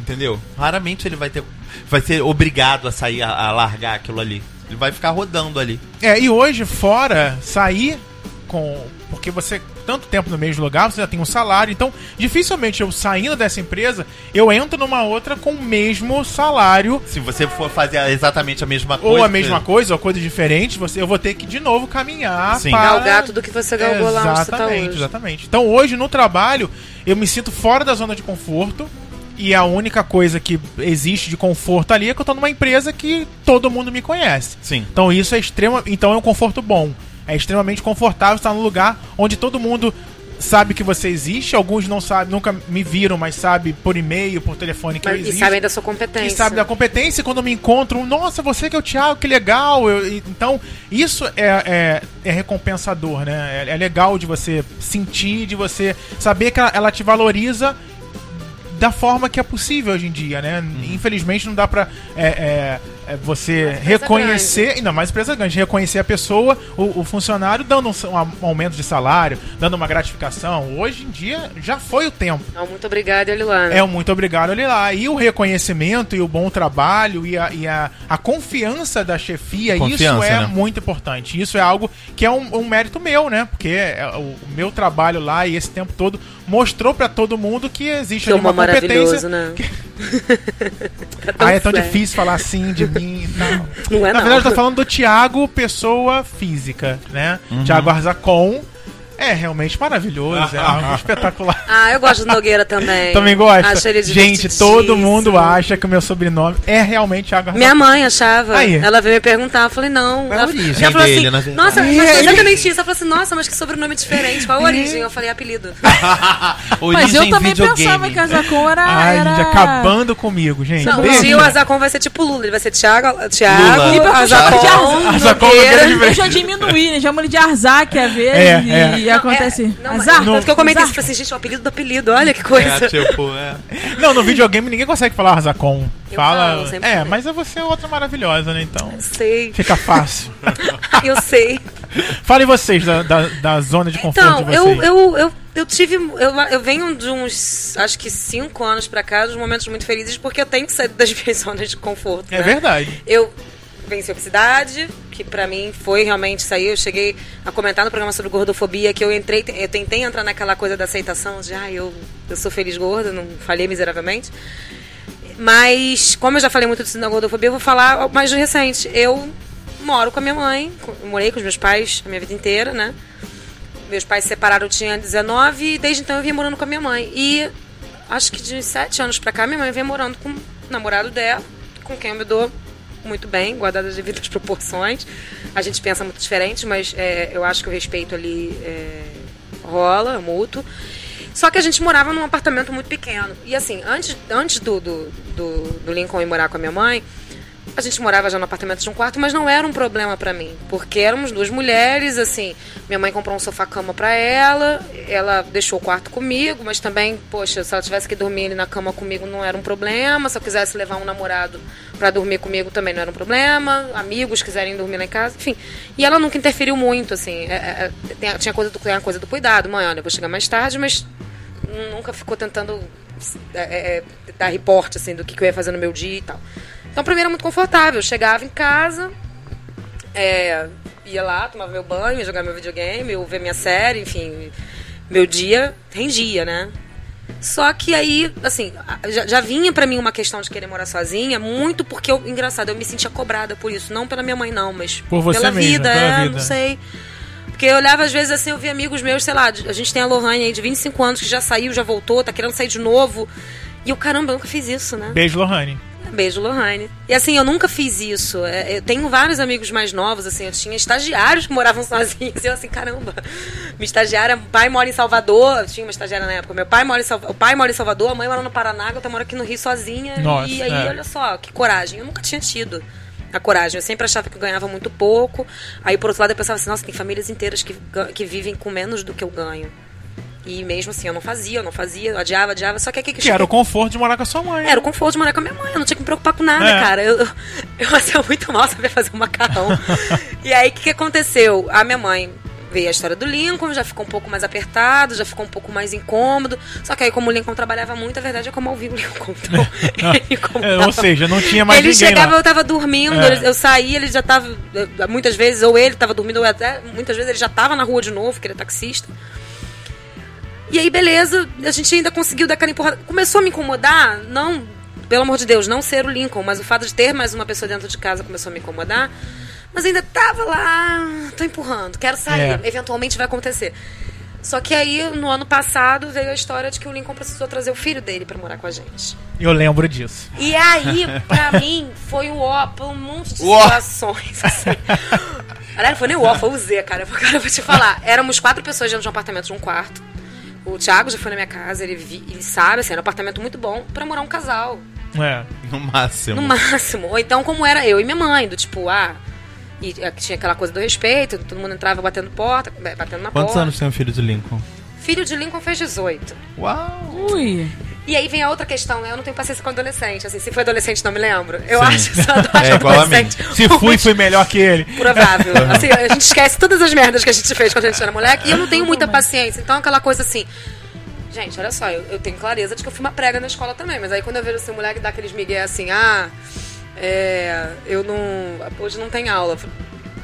Entendeu? Raramente ele vai ter. Vai ser obrigado a sair, a, a largar aquilo ali. Ele vai ficar rodando ali. É, e hoje, fora, sair com. Porque você, tanto tempo no mesmo lugar, você já tem um salário. Então, dificilmente eu saindo dessa empresa, eu entro numa outra com o mesmo salário. Se você for fazer exatamente a mesma coisa. Ou a mesma coisa, ou coisa diferente, você, eu vou ter que de novo caminhar Sim. para... Galgar tudo que você galgou lá onde você tá hoje. exatamente. Então hoje no trabalho eu me sinto fora da zona de conforto e a única coisa que existe de conforto ali é que eu tô numa empresa que todo mundo me conhece. Sim. Então isso é extremo, então é um conforto bom. é extremamente confortável estar num lugar onde todo mundo sabe que você existe, alguns não sabem, nunca me viram, mas sabe por e-mail, por telefone que eu Mas- e existo. sabem da sua competência. E sabe da competência, e quando me encontram, nossa, você que é o Thiago, que legal. Eu- e- então, isso é, é, é recompensador, né? É, é legal de você sentir, de você saber que ela, ela te valoriza da forma que é possível hoje em dia, né? Infelizmente não dá pra é, é, é, você reconhecer, ainda mais empresa grande, reconhecer a pessoa, o, o funcionário, dando um, um a- um aumento de salário, dando uma gratificação. Hoje em dia já foi o tempo. Não, muito obrigada, Eliana. É o muito obrigado ali lá. E o reconhecimento e o bom trabalho e a, e a, a confiança da chefia, isso Confiança, é né? muito importante. Isso é algo que é um, um mérito meu, né? Porque é o, o meu trabalho lá e esse tempo todo mostrou pra todo mundo que existe Que ali uma competência. né? [LAUGHS] Ah, é tão difícil falar assim de mim e tal. Não é, Na não. verdade, eu tô falando do Thiago, pessoa física, né? Uhum. Thiago Arzacon. É realmente maravilhoso, é algo [LAUGHS] espetacular. Ah, eu gosto do Nogueira também. Também gosta. Acho ele Gente, todo mundo acha que o meu sobrenome é realmente Arzacon. Minha mãe achava. Aí. Ela veio me perguntar, eu falei, não. Qual é a ela, origem ela falou dele, assim, na verdade? Nossa, mas É, ele- exatamente isso. Ela falou assim, nossa, mas que sobrenome diferente. Qual a origem? Eu falei, apelido. [LAUGHS] Mas eu também videogame. pensava que a Zacon era. Ai, era... gente, acabando comigo, gente. Não, um dia o Azacon vai ser tipo Lula. Ele vai ser Thiago, Lula. Thiago E Azacon, Azacon Nogueira. Nogueira de Eu já diminui, né? Chama ele de Arzak às vezes É, e, é. E acontece. Não, mas- Azar? Tanto que eu comentei Azar? isso, assim, gente, o apelido do apelido, olha que coisa. É, tipo, é. Não, no [LAUGHS] videogame ninguém consegue falar Arzacon. Eu Fala. falo, é, falei. mas é você outra maravilhosa, né? Então. Sei, Fica fácil. [LAUGHS] eu sei. Falem vocês da, da, da zona de conforto Então, de vocês. eu, eu, eu, eu tive. Eu, eu venho de uns, acho que cinco anos pra cá, de momentos muito felizes, porque eu tenho que sair das [LAUGHS] minhas zonas de conforto. É né? verdade. Eu venci a obesidade, que pra mim foi realmente sair. Eu cheguei a comentar no programa sobre gordofobia que eu entrei, eu tentei entrar naquela coisa da aceitação de, ah, eu, eu sou feliz gorda, não falhei miseravelmente. Mas, como eu já falei muito disso na gordofobia, eu vou falar mais de recente. Eu moro com a minha mãe, morei com os meus pais a minha vida inteira, né? Meus pais se separaram, eu tinha 19 e desde então eu vinha morando com a minha mãe. E acho que de 7 anos pra cá, minha mãe vem morando com o namorado dela, com quem eu me dou muito bem, guardadas as devidas proporções. A gente pensa muito diferente, mas é, eu acho que o respeito ali é, rola, é mútuo. Só que a gente morava num apartamento muito pequeno. E assim, antes, antes do, do, do, do Lincoln ir morar com a minha mãe, a gente morava já no apartamento de um quarto, mas não era um problema pra mim, porque éramos duas mulheres, assim, minha mãe comprou um sofá-cama pra ela, ela deixou o quarto comigo, mas também, poxa, se ela tivesse que dormir ali na cama comigo não era um problema, se eu quisesse levar um namorado pra dormir comigo também não era um problema, amigos quiserem dormir lá em casa, enfim. E ela nunca interferiu muito, assim, é, é, tem- tinha coisa do, a coisa do cuidado, mãe, olha, eu vou chegar mais tarde, mas nunca ficou tentando é, é, dar reporte assim do que, que eu ia fazer no meu dia e tal. Então, pra mim era muito confortável. Eu chegava em casa, é, ia lá, tomava meu banho, ia jogar meu videogame, eu ver minha série, enfim, meu dia rendia, né? Só que aí, assim, já, já vinha pra mim uma questão de querer morar sozinha, muito porque eu, engraçado, eu me sentia cobrada por isso, não pela minha mãe não, mas Por você pela vida, pela é, vida. não sei. Porque eu olhava às vezes assim, eu via amigos meus, sei lá, a gente tem a Lohane aí de 25 anos que já saiu, já voltou, tá querendo sair de novo. E eu, caramba, eu nunca fiz isso, né? Beijo, Lohane. Beijo, Lohane. E assim, eu nunca fiz isso. É, Eu tenho vários amigos mais novos, assim, eu tinha estagiários que moravam [LAUGHS] sozinhos. E eu assim, caramba, minha estagiária, pai mora em Salvador, eu tinha uma estagiária na época, meu pai mora em Salvador, o pai mora em Salvador, a mãe mora no Paraná, eu moro aqui no Rio sozinha. Nossa, e aí, é. olha só, que coragem. Eu nunca tinha tido a coragem. Eu sempre achava que eu ganhava muito pouco. Aí, por outro lado, eu pensava assim, nossa, tem famílias inteiras que, que vivem com menos do que eu ganho. E mesmo assim, eu não fazia, eu não fazia, eu adiava, adiava. Só que aqui que Que era o conforto de morar com a sua mãe. era o conforto de morar com a minha mãe, eu não tinha que me preocupar com nada, É. cara. Eu, [LAUGHS] eu, fazia muito mal saber fazer um macarrão. [LAUGHS] e aí, o que, que aconteceu? A minha mãe veio a história do Lincoln, já ficou um pouco mais apertado, já ficou um pouco mais incômodo. Só que aí, como o Lincoln trabalhava muito, a verdade é que eu vi o Lincoln. Então, [LAUGHS] ele É, ou seja, não tinha mais ele ninguém chegava, lá. eu tava dormindo, É. ele- eu saía, ele já tava. Muitas vezes, ou ele tava dormindo, ou até muitas vezes ele já tava na rua de novo, que ele é taxista. E aí, beleza, a gente ainda conseguiu dar aquela empurrada. Começou a me incomodar, não, pelo amor de Deus, não ser o Lincoln, mas o fato de ter mais uma pessoa dentro de casa começou a me incomodar. Mas ainda tava lá, tô empurrando, quero sair, É. eventualmente vai acontecer. Só que aí, no ano passado, veio a história de que o Lincoln precisou trazer o filho dele pra morar com a gente. Eu lembro disso. E aí, pra [LAUGHS] mim, foi um ó, por um monte de Ó. situações. assim. Não foi nem o O, foi o Z, cara. [LAUGHS] Cara, eu vou te falar. Éramos quatro pessoas dentro de um apartamento de um quarto. O Thiago já foi na minha casa, ele, vi- ele sabe, assim, era um apartamento muito bom pra morar um casal. É. No máximo. No máximo. Ou então, como era eu e minha mãe, do tipo, ah. E eh, tinha aquela coisa do respeito, todo mundo entrava batendo porta, batendo na Quantos porta. anos tem o filho de Lincoln? Filho de Lincoln fez 18. Uau! Ui. E aí vem a outra questão, né? Eu não tenho paciência com adolescente. Assim, se foi adolescente, não me lembro. Eu Sim. acho que só [LAUGHS] É igual a mim. adolescente. Se fui, fui melhor que ele. Provável. Assim, a gente esquece todas as merdas que a gente fez quando a gente era moleque e eu não tenho muita paciência. Então, aquela coisa assim. Gente, olha só, eu, eu tenho clareza de que eu fui uma prega na escola também, mas aí quando eu vejo assim, um moleque dar aqueles migué assim, ah, é, eu não. Hoje não tem aula.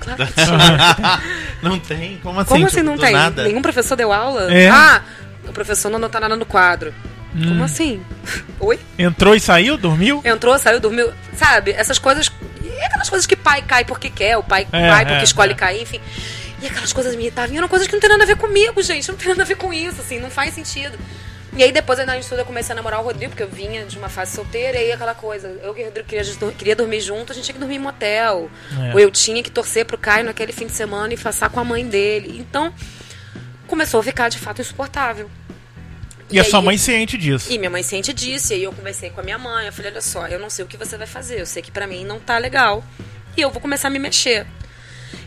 Claro que [LAUGHS] tinha. não tem? Como assim? Como Tipo, assim não tem? Nada? Nenhum professor deu aula? É. Ah, o professor não anotou nada no quadro. Como assim? Oi? Entrou e saiu, dormiu? Entrou, saiu, dormiu. Sabe? Essas coisas. E aquelas coisas que pai cai porque quer, o pai É, cai porque é, escolhe é. cair, enfim. E aquelas coisas me irritavam. E eram coisas que não tem nada a ver comigo, gente. Não tem nada a ver com isso, assim, não faz sentido. E aí depois ainda estudo eu comecei a namorar o Rodrigo, porque eu vinha de uma fase solteira, e aí aquela coisa, eu e o Rodrigo queria, queria dormir junto, a gente tinha que dormir em motel. É. Ou eu tinha que torcer pro Caio naquele fim de semana e passar com a mãe dele. Então, começou a ficar de fato insuportável. E, a sua aí- mãe ciente disso. e minha mãe ciente disse, e aí eu conversei com a minha mãe, eu falei, olha só, eu não sei o que você vai fazer, eu sei que pra mim não tá legal. E eu vou começar a me mexer.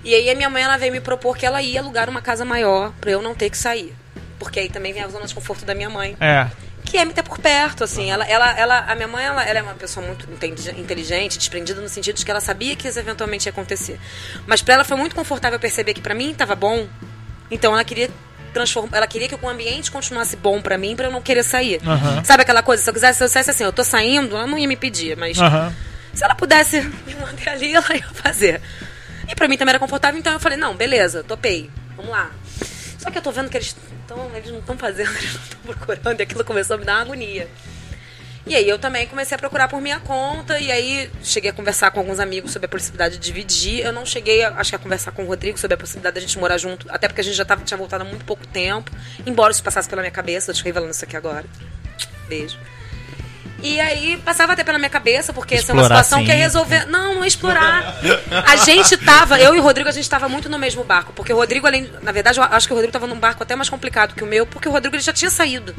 E aí a minha mãe ela veio me propor que ela ia alugar uma casa maior pra eu não ter que sair. Porque aí também vem a zona de conforto da minha mãe. É. Que é me ter por perto, assim. Ela, ela, ela, a minha mãe, ela, ela é uma pessoa muito inteligente, desprendida no sentido de que ela sabia que isso eventualmente ia acontecer. Mas pra ela foi muito confortável perceber que pra mim tava bom. Então ela queria transformar, ela queria que o ambiente continuasse bom pra mim pra eu não querer sair. Aham. Sabe aquela coisa, se eu quisesse, se eu dissesse assim, eu tô saindo, ela não ia me pedir, mas Aham. se ela pudesse me manter ali, [LAUGHS] ela ia fazer. E pra mim também era confortável, então eu falei, não, beleza, topei, vamos lá. Só que eu tô vendo que eles, tão, eles não estão fazendo, [LAUGHS] eles não estão procurando, e aquilo começou a me dar uma agonia. E aí eu também comecei a procurar por minha conta, e aí cheguei a conversar com alguns amigos sobre a possibilidade de dividir. Eu não cheguei, a, acho que a conversar com o Rodrigo sobre a possibilidade da gente morar junto, até porque a gente já tava, tinha voltado há muito pouco tempo, embora isso passasse pela minha cabeça, eu te revelando isso aqui agora. Beijo. E aí passava até pela minha cabeça, porque essa é uma situação que é sim. resolver. Não, não é explorar. A gente tava, eu e o Rodrigo, a gente tava muito no mesmo barco. Porque o Rodrigo, além. Na verdade, eu acho que o Rodrigo tava num barco até mais complicado que o meu, porque o Rodrigo ele já tinha saído.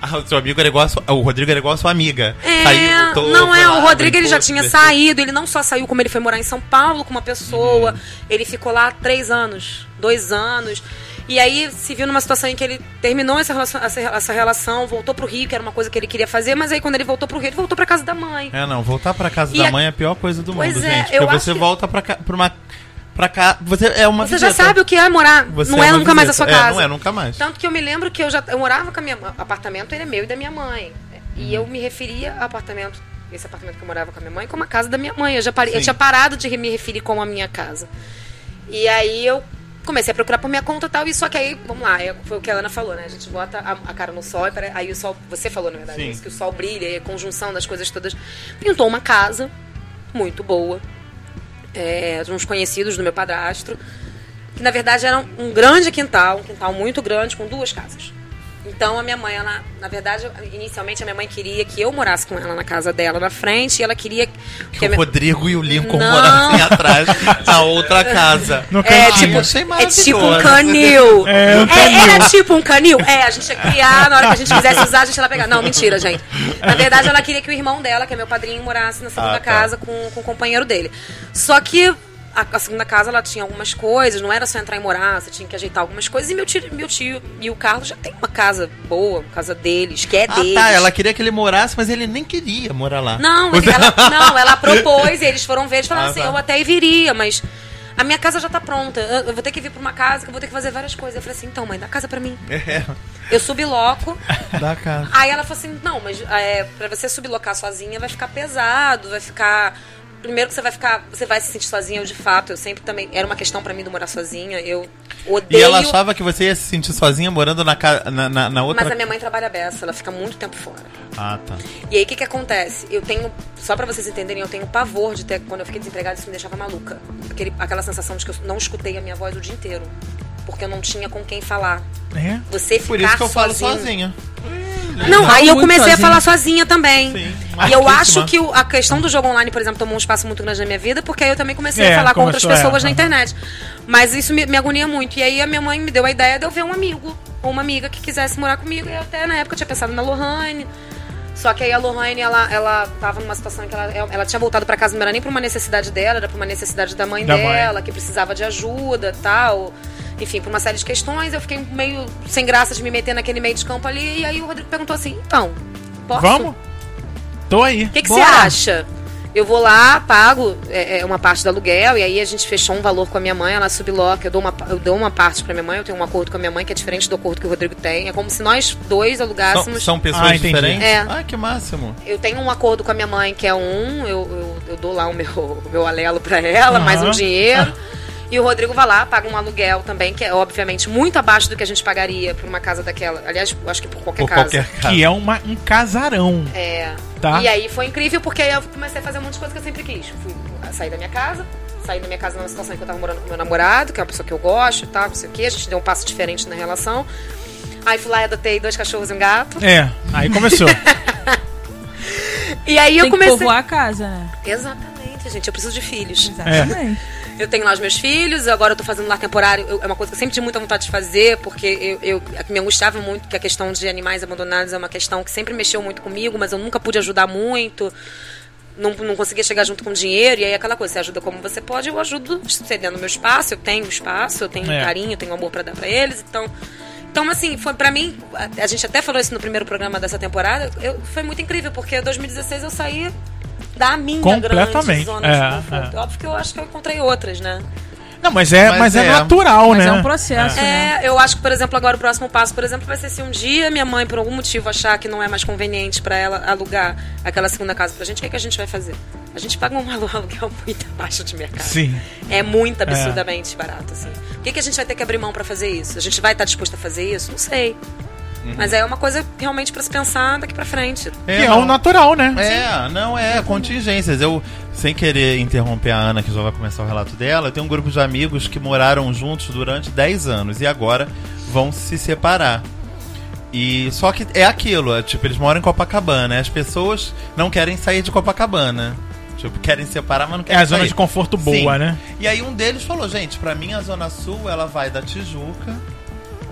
Ah, o seu amigo era igual sua, o Rodrigo era igual a sua amiga. É, Saiu, não é, lá, o Rodrigo ele já tinha divertiu. saído, ele não só saiu, como ele foi morar em São Paulo com uma pessoa, Uhum. ele ficou lá três anos, dois anos, e aí se viu numa situação em que ele terminou essa relação, essa, essa relação, voltou pro Rio, que era uma coisa que ele queria fazer, mas aí quando ele voltou pro Rio, ele voltou pra casa da mãe. É, não, voltar pra casa E da a- mãe é a pior coisa do Pois mundo, é, gente. Porque você que- volta pra, pra uma. Pra cá. Você é uma Você já sabe o que é morar, Você não é, uma nunca mais a sua casa. É, não é nunca mais. Tanto que eu me lembro que eu já eu morava com a minha apartamento, ele é meu e da minha mãe. E eu me referia ao apartamento, esse apartamento que eu morava com a minha mãe, como a casa da minha mãe. Eu já parei, eu tinha parado de me referir como a minha casa. E aí eu comecei a procurar por minha conta e tal, e só que aí, vamos lá, é- foi o que a Ana falou, né? A gente bota a, a cara no sol, e aí o sol, você falou na verdade, Sim. isso, que o sol brilha, a conjunção das coisas todas. Pintou uma casa muito boa, é, de uns conhecidos do meu padrasto, que na verdade era um, um grande quintal, um quintal muito grande, com duas casas. Então a minha mãe, ela, na verdade, inicialmente a minha mãe queria que eu morasse com ela na casa dela na frente, e ela queria que Que o minha- Rodrigo e o Lincoln Não. morassem atrás na outra casa. [LAUGHS] No É cantinho. tipo, é maravilhoso. tipo um canil. [LAUGHS] É, um É, canil. era tipo um canil? É, a gente ia criar, na hora que a gente quisesse usar, a gente ia pegar. Não, mentira, gente. Na verdade, ela queria que o irmão dela, que é meu padrinho, morasse na segunda Ah, tá. casa com, com o companheiro dele. Só que a, a segunda casa, ela tinha algumas coisas, não era só entrar e morar, você tinha que ajeitar algumas coisas. E meu tio, meu tio e o Carlos já tem uma casa boa, uma casa deles, que é Ah, deles. tá. Ela queria que ele morasse, mas ele nem queria morar lá. Não, [LAUGHS] ela, não, ela propôs, e eles foram ver, eles falaram Ah, assim, tá. eu até viria, mas a minha casa já tá pronta. Eu, vou ter que vir pra uma casa que eu vou ter que fazer várias coisas. Eu falei assim, então, mãe, dá casa pra mim. É, Eu subloco. [LAUGHS] da casa. Aí ela falou assim, não, mas é, pra você sublocar sozinha vai ficar pesado, vai ficar. Primeiro que você vai ficar. Você vai se sentir sozinha, eu de fato. Eu sempre também. Era uma questão pra mim de morar sozinha. Eu odeio. E ela achava que você ia se sentir sozinha morando na, na, na, na outra Mas a minha mãe trabalha beça, ela fica muito tempo fora. Ah, tá. E aí o que que acontece? Eu tenho, só pra vocês entenderem, eu tenho pavor de ter, quando eu fiquei desempregada, isso me deixava maluca. Aquele, aquela sensação de que eu não escutei a minha voz o dia inteiro. Porque eu não tinha com quem falar. É? Você ficar Por isso que eu falo sozinho- sozinha. Não, Falo aí eu comecei a sozinha. falar sozinha também. Sim, e eu acho que o- a questão do jogo online, por exemplo, tomou um espaço muito grande na minha vida, porque aí eu também comecei É, a falar com outras é, pessoas na aham. internet. Mas isso me, me agonia muito. E aí a minha mãe me deu a ideia de eu ver um amigo ou uma amiga que quisesse morar comigo. E eu até na época eu tinha pensado na Lohane. Só que aí a Lohane, ela, ela tava numa situação que ela, ela tinha voltado pra casa, não era nem pra uma necessidade dela, era pra uma necessidade da mãe Da mãe. dela, que precisava de ajuda tal. Enfim, por uma série de questões, eu fiquei meio sem graça de me meter naquele meio de campo ali. E aí o Rodrigo perguntou assim: então, posso? Vamos? Tô aí. O que, que você acha? Eu vou lá, pago é, é, uma parte do aluguel, e aí a gente fechou um valor com a minha mãe, ela subloca, eu dou uma, eu dou uma parte pra minha mãe, eu tenho um acordo com a minha mãe que é diferente do acordo que o Rodrigo tem. É como se nós dois São, alugássemos. são pessoas Ah, diferentes? É. Ah, que máximo. Eu tenho um acordo com a minha mãe que é um, eu, eu, eu dou lá o meu, o meu alelo pra ela, mais um dinheiro. E o Rodrigo vai lá, paga um aluguel também, que é obviamente muito abaixo do que a gente pagaria por uma casa daquela. Aliás, eu acho que por qualquer Por casa. qualquer caso. Que é uma, um casarão. É. Tá. E aí foi incrível porque aí eu comecei a fazer um monte de coisa que eu sempre quis. Fui sair da minha casa, sair da minha casa numa situação em que eu tava morando com meu namorado, que é uma pessoa que eu gosto e tal, não sei o quê. A gente deu um passo diferente na relação. Aí fui lá e adotei dois cachorros e um gato. É, aí começou. [LAUGHS] E aí eu Tem que comecei. povoar a casa, né? Exatamente, gente. Eu preciso de filhos. Exatamente. Eu tenho lá os meus filhos, agora eu tô fazendo lar temporário. Eu- é uma coisa que eu sempre tive muita vontade de fazer, porque eu, eu me angustiava muito que a questão de animais abandonados é uma questão que sempre mexeu muito comigo, mas eu nunca pude ajudar muito. Não, não conseguia chegar junto com dinheiro, e aí aquela coisa, você ajuda como você pode, eu ajudo cedendo meu espaço, eu tenho espaço, eu tenho É. carinho, eu tenho amor pra dar pra eles, então. Então, assim, foi pra mim, a, a gente até falou isso no primeiro programa dessa temporada, eu, foi muito incrível, porque em 2016 eu saí da minha grande Completamente, zona é, de conforto. é. Óbvio que eu acho que eu encontrei outras, né? Não, mas é, mas Mas é, é. natural, Mas né? é um processo, né? É, eu acho que, por exemplo, agora o próximo passo, por exemplo, vai ser se um dia minha mãe, por algum motivo, achar que não é mais conveniente pra ela alugar aquela segunda casa pra gente, o que, é que a gente vai fazer? A gente paga um alu- [LAUGHS] aluguel muito abaixo de mercado. Sim. É muito absurdamente barato, assim. O que, que a gente vai ter que abrir mão pra fazer isso? A gente vai estar disposto a fazer isso? Não sei. Mas é uma coisa realmente pra se pensar daqui pra frente. que é o natural, né? É, não é, contingências. Eu, sem querer interromper a Ana, que já vai começar o relato dela, eu tenho um grupo de amigos que moraram juntos durante 10 anos e agora vão se separar. E só que é aquilo, é, tipo, eles moram em Copacabana, as pessoas não querem sair de Copacabana. Tipo, querem separar, mas não É querem a zona sair. de conforto boa, Sim. né? E aí um deles falou, gente, pra mim a Zona Sul, ela vai da Tijuca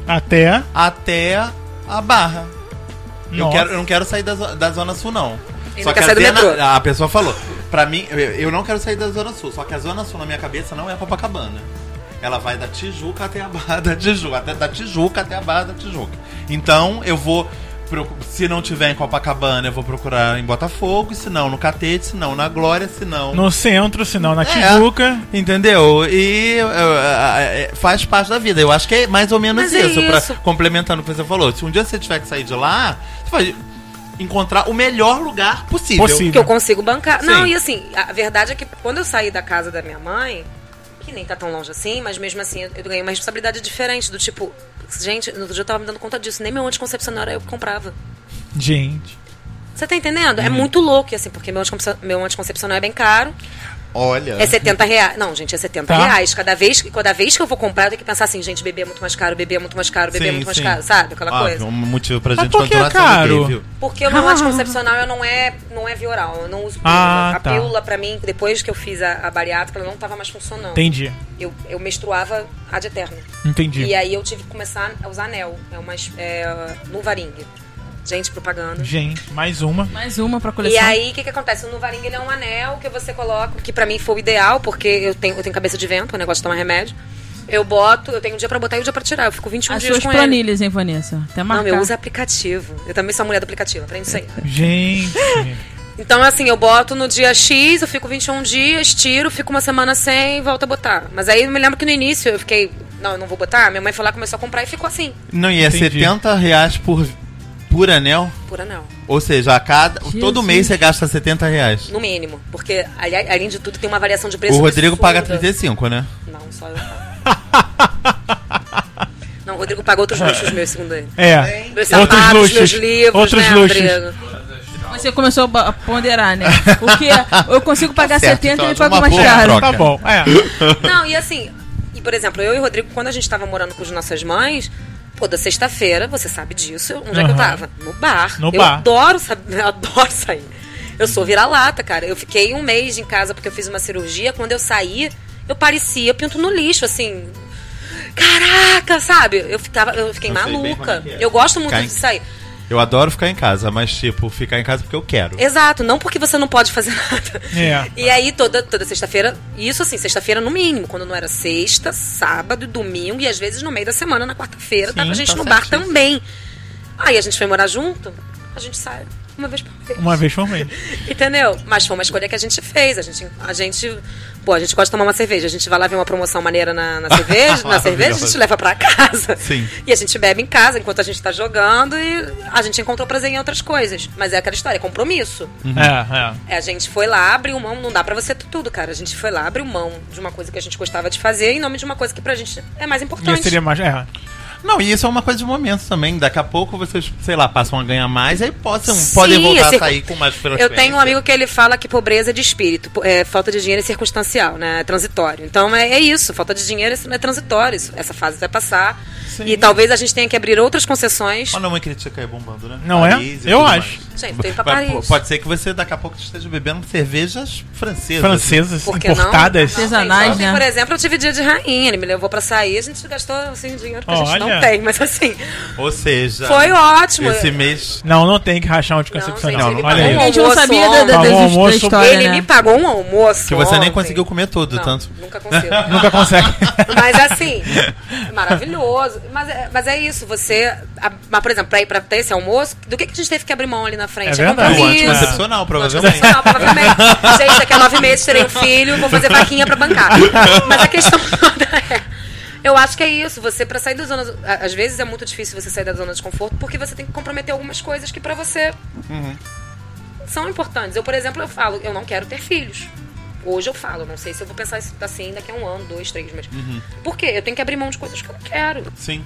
Até. até a Barra. Eu, quero, eu não quero sair da, zo- da Zona Sul, não. E Só não que quer sair do até metrô. na- a pessoa falou, pra mim, eu, eu não quero sair da Zona Sul, só que a Zona Sul na minha cabeça não é Copacabana. Ela vai da Tijuca até a Barra da Tijuca, até da Tijuca até a Barra da Tijuca. Então, eu vou, se não tiver em Copacabana, eu vou procurar em Botafogo, se não no Catete, se não na Glória, se não... No centro, senão na É. Tijuca. Entendeu? E uh, faz parte da vida. Eu acho que é mais ou menos Mas é isso, pra- isso. complementando o que você falou. Se um dia você tiver que sair de lá, você vai encontrar o melhor lugar possível. Possível. Que eu consigo bancar. Sim. Não, e assim, a verdade é que quando eu saí da casa da minha mãe, que nem tá tão longe assim, mas mesmo assim eu, eu ganhei uma responsabilidade diferente, do tipo, gente, no outro dia eu tava me dando conta disso, nem meu anticoncepcional era eu que comprava. Gente. Você tá entendendo? Uhum. É muito louco, assim, porque meu anticoncepcional é bem caro. Olha. É 70 reais. Não, gente, é 70 Tá. reais. Cada vez, cada vez que eu vou comprar, eu tenho que pensar assim, gente, beber é muito mais caro, beber é muito mais caro, beber é muito mais sim. caro, sabe? Aquela Ah, coisa. Um motivo pra Mas gente por que continuar é caro? viu? Porque o meu anticoncepcional eu não é, não é via oral, eu não uso pílula. Ah, a tá. pílula, pra mim, depois que eu fiz a, a bariátrica, ela não tava mais funcionando. Entendi. Eu, eu menstruava ad eterno. Entendi. E aí eu tive que começar a usar anel. É uma é, Nuvaring. Gente, propaganda. Gente, mais uma. Mais uma pra E coleção. aí, o que, que acontece? O Nuvaring ele é um anel que você coloca, que pra mim foi o ideal, porque eu tenho, eu tenho cabeça de vento, o negócio de tomar remédio. Eu boto, eu tenho um dia pra botar e um dia pra tirar. Eu fico 21 As dias suas com ele. planilhas, hein, Vanessa? Até Não, marcar. eu uso aplicativo. Eu também sou a mulher do aplicativo, aprende isso aí. Gente. [LAUGHS] Então, assim, eu boto no dia X, eu fico 21 dias, tiro, fico uma semana sem e volto a botar. Mas aí eu me lembro que no início eu fiquei, não, eu não vou botar. Minha mãe foi lá, começou a comprar e ficou assim, Não, e é Entendi. 70 reais por, por anel? por anel. Ou seja, a cada, todo Jesus. mês você gasta 70 reais. No mínimo. Porque, ali- além de tudo, tem uma variação de preço O Rodrigo paga absurda. 35, né? Não, só eu pago. Não, o Rodrigo paga outros luxos meus, segundo ele. É. Meus Outros sapatos, luxos. meus livros, Outros né, luxos. Rodrigo? Você começou a ponderar, né? [LAUGHS] Porque eu consigo pagar certo, 70 então, e ele paga uma mais caro. Tá bom. É. Não, e assim, e por exemplo, eu e o Rodrigo, quando a gente tava morando com as nossas mães, Toda sexta-feira, você sabe disso, onde é que eu tava? No bar. No eu bar. adoro [LAUGHS] eu adoro sair. Eu sou vira-lata, cara. Eu fiquei um mês em casa porque eu fiz uma cirurgia. Quando eu saí, eu parecia pinto no lixo, assim. Caraca, sabe? Eu, ficava, eu fiquei Eu maluca. é é. Eu gosto muito em- de sair. Eu adoro ficar em casa, mas, tipo, ficar em casa porque eu quero. Exato, não porque você não pode fazer [LAUGHS] nada. É. E aí, toda, toda sexta-feira, isso assim, sexta-feira no mínimo, quando não era sexta, sábado, domingo e às vezes no meio da semana, na quarta-feira, Sim, tava a gente tá no bar certíssimo. também. Aí a gente foi morar junto, a gente sai uma vez por mês. Uma vez por mês. [LAUGHS] Entendeu? Mas foi uma escolha que a gente fez. A gente, a gente, pô, a gente gosta de tomar uma cerveja. A gente vai lá ver uma promoção maneira na, na cerveja, [LAUGHS] na cerveja, a gente leva pra casa. Sim. E a gente bebe em casa enquanto a gente tá jogando e a gente encontrou prazer em outras coisas. Mas é aquela história, é compromisso. É, é. É, a gente foi lá, abriu mão, não dá pra você ter tudo, cara. A gente foi lá, abriu mão de uma coisa que a gente gostava de fazer em nome de uma coisa que pra gente é mais E importante. seria mais. É. Não, e isso é uma coisa de momento também. Daqui a pouco vocês, sei lá, passam a ganhar mais e aí possam, Sim, podem voltar a sair com mais frequência. Eu tenho um amigo que ele fala que pobreza é de espírito, é, falta de dinheiro é circunstancial, né? É transitório. Então é, é isso, falta de dinheiro não é transitório. isso- essa fase vai passar. E talvez a gente tenha que abrir outras concessões. Mas não é crítica aí bombando, né? Não é? Paris e Eu acho. mais. Gente, indo pra Paris. Pode ser que você daqui a pouco esteja bebendo cervejas francesas. Francesas, importadas. não? Artesanais, né? Por exemplo, eu tive dia de rainha, ele me levou pra sair, a gente gastou assim dinheiro que a gente não tem, mas assim, Ou seja, foi ótimo. esse mês. Não, não tem que rachar um Não, anticoncepcional. gente, ele Olha aí. um A gente não sabia da, da, almoço, história, Ele né? me pagou um almoço. Que você nem ontem. conseguiu comer tudo, Não, tanto. Nunca consigo. [LAUGHS] Nunca consegue. Mas assim, é maravilhoso. Mas é, mas é isso, você. a- mas, por exemplo, pra ir pra ter esse almoço, do que, que a gente teve que abrir mão ali na frente? É verdade. O compromisso. anticoncepcional, provavelmente. Anticoncepcional, provavelmente. Gente, daqui a nove meses terei um filho, vou fazer vaquinha pra bancar. Mas a questão toda é. Eu acho que é isso. Você, pra sair da zona. Às vezes é muito difícil você sair da zona de conforto porque você tem que comprometer algumas coisas que pra você são importantes. Eu, por exemplo, eu falo, eu não quero ter filhos. Hoje eu falo, não sei se eu vou pensar isso assim daqui a um ano, dois, três, mas. Por quê? Eu tenho que abrir mão de coisas que eu não quero. Sim.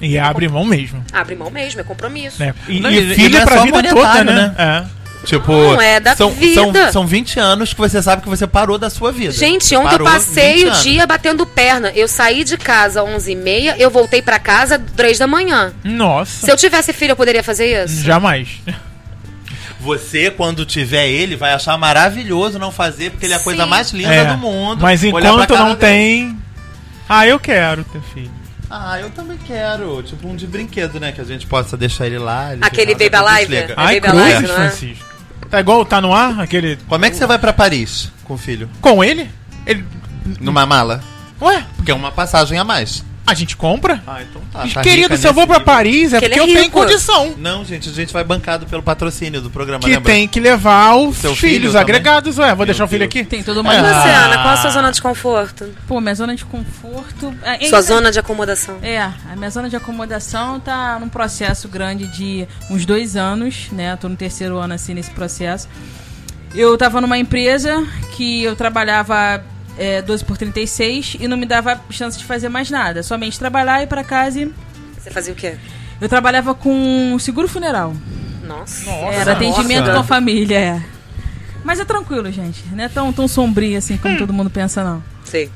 E abre mão mesmo. Abre mão mesmo, é compromisso. Né? E, Não, e e- filho é é pra vida toda, monetário, né? É. Tipo, Não, é da são, vida. São, são 20 anos que você sabe que você parou da sua vida. Gente, ontem eu passei 20 o dia batendo perna. Eu saí de casa às 11h30, eu voltei pra casa às 3 da manhã. Nossa. Se eu tivesse filho, eu poderia fazer isso? Jamais. Você, quando tiver ele, vai achar maravilhoso não fazer, porque ele é a coisa Sim. mais linda É. do mundo. Mas enquanto não dele. tem. Ah, eu quero ter filho. Ah, eu também quero. Tipo um de brinquedo, né? Que a gente possa deixar ele lá. ele Aquele ficar- Baby Alive? É Ai, Baby cruzes, não é? Francisco. Tá igual tá no ar, aquele. Como é que você vai pra Paris com o filho? Com ele? Ele. Numa mala? Ué, Porque é uma passagem a mais. A gente compra? Ah, então tá. Querido, se eu vou pra Paris é Que porque é eu tenho condição. Não, gente, a gente vai bancado pelo patrocínio do programa, Que lembra? tem que levar os Seu filho filhos também? agregados, ué. Vou Meu deixar o filho Deus. aqui? Tem toda E uma. você, Ah. Ana, qual a sua zona de conforto? Pô, minha zona de conforto. é, Sua zona de acomodação? É, a minha zona de acomodação tá num processo grande de uns dois anos, né? Tô no terceiro ano assim nesse processo. Eu tava numa empresa que eu trabalhava é, 12 por 36 e não me dava chance de fazer mais nada. Somente trabalhar, ir pra casa e. Você fazia o quê? Eu trabalhava com seguro funeral. Nossa. Era atendimento nossa. com a família, é. Mas é tranquilo, gente. Não é tão, tão sombrio assim como todo mundo pensa, não. Sei.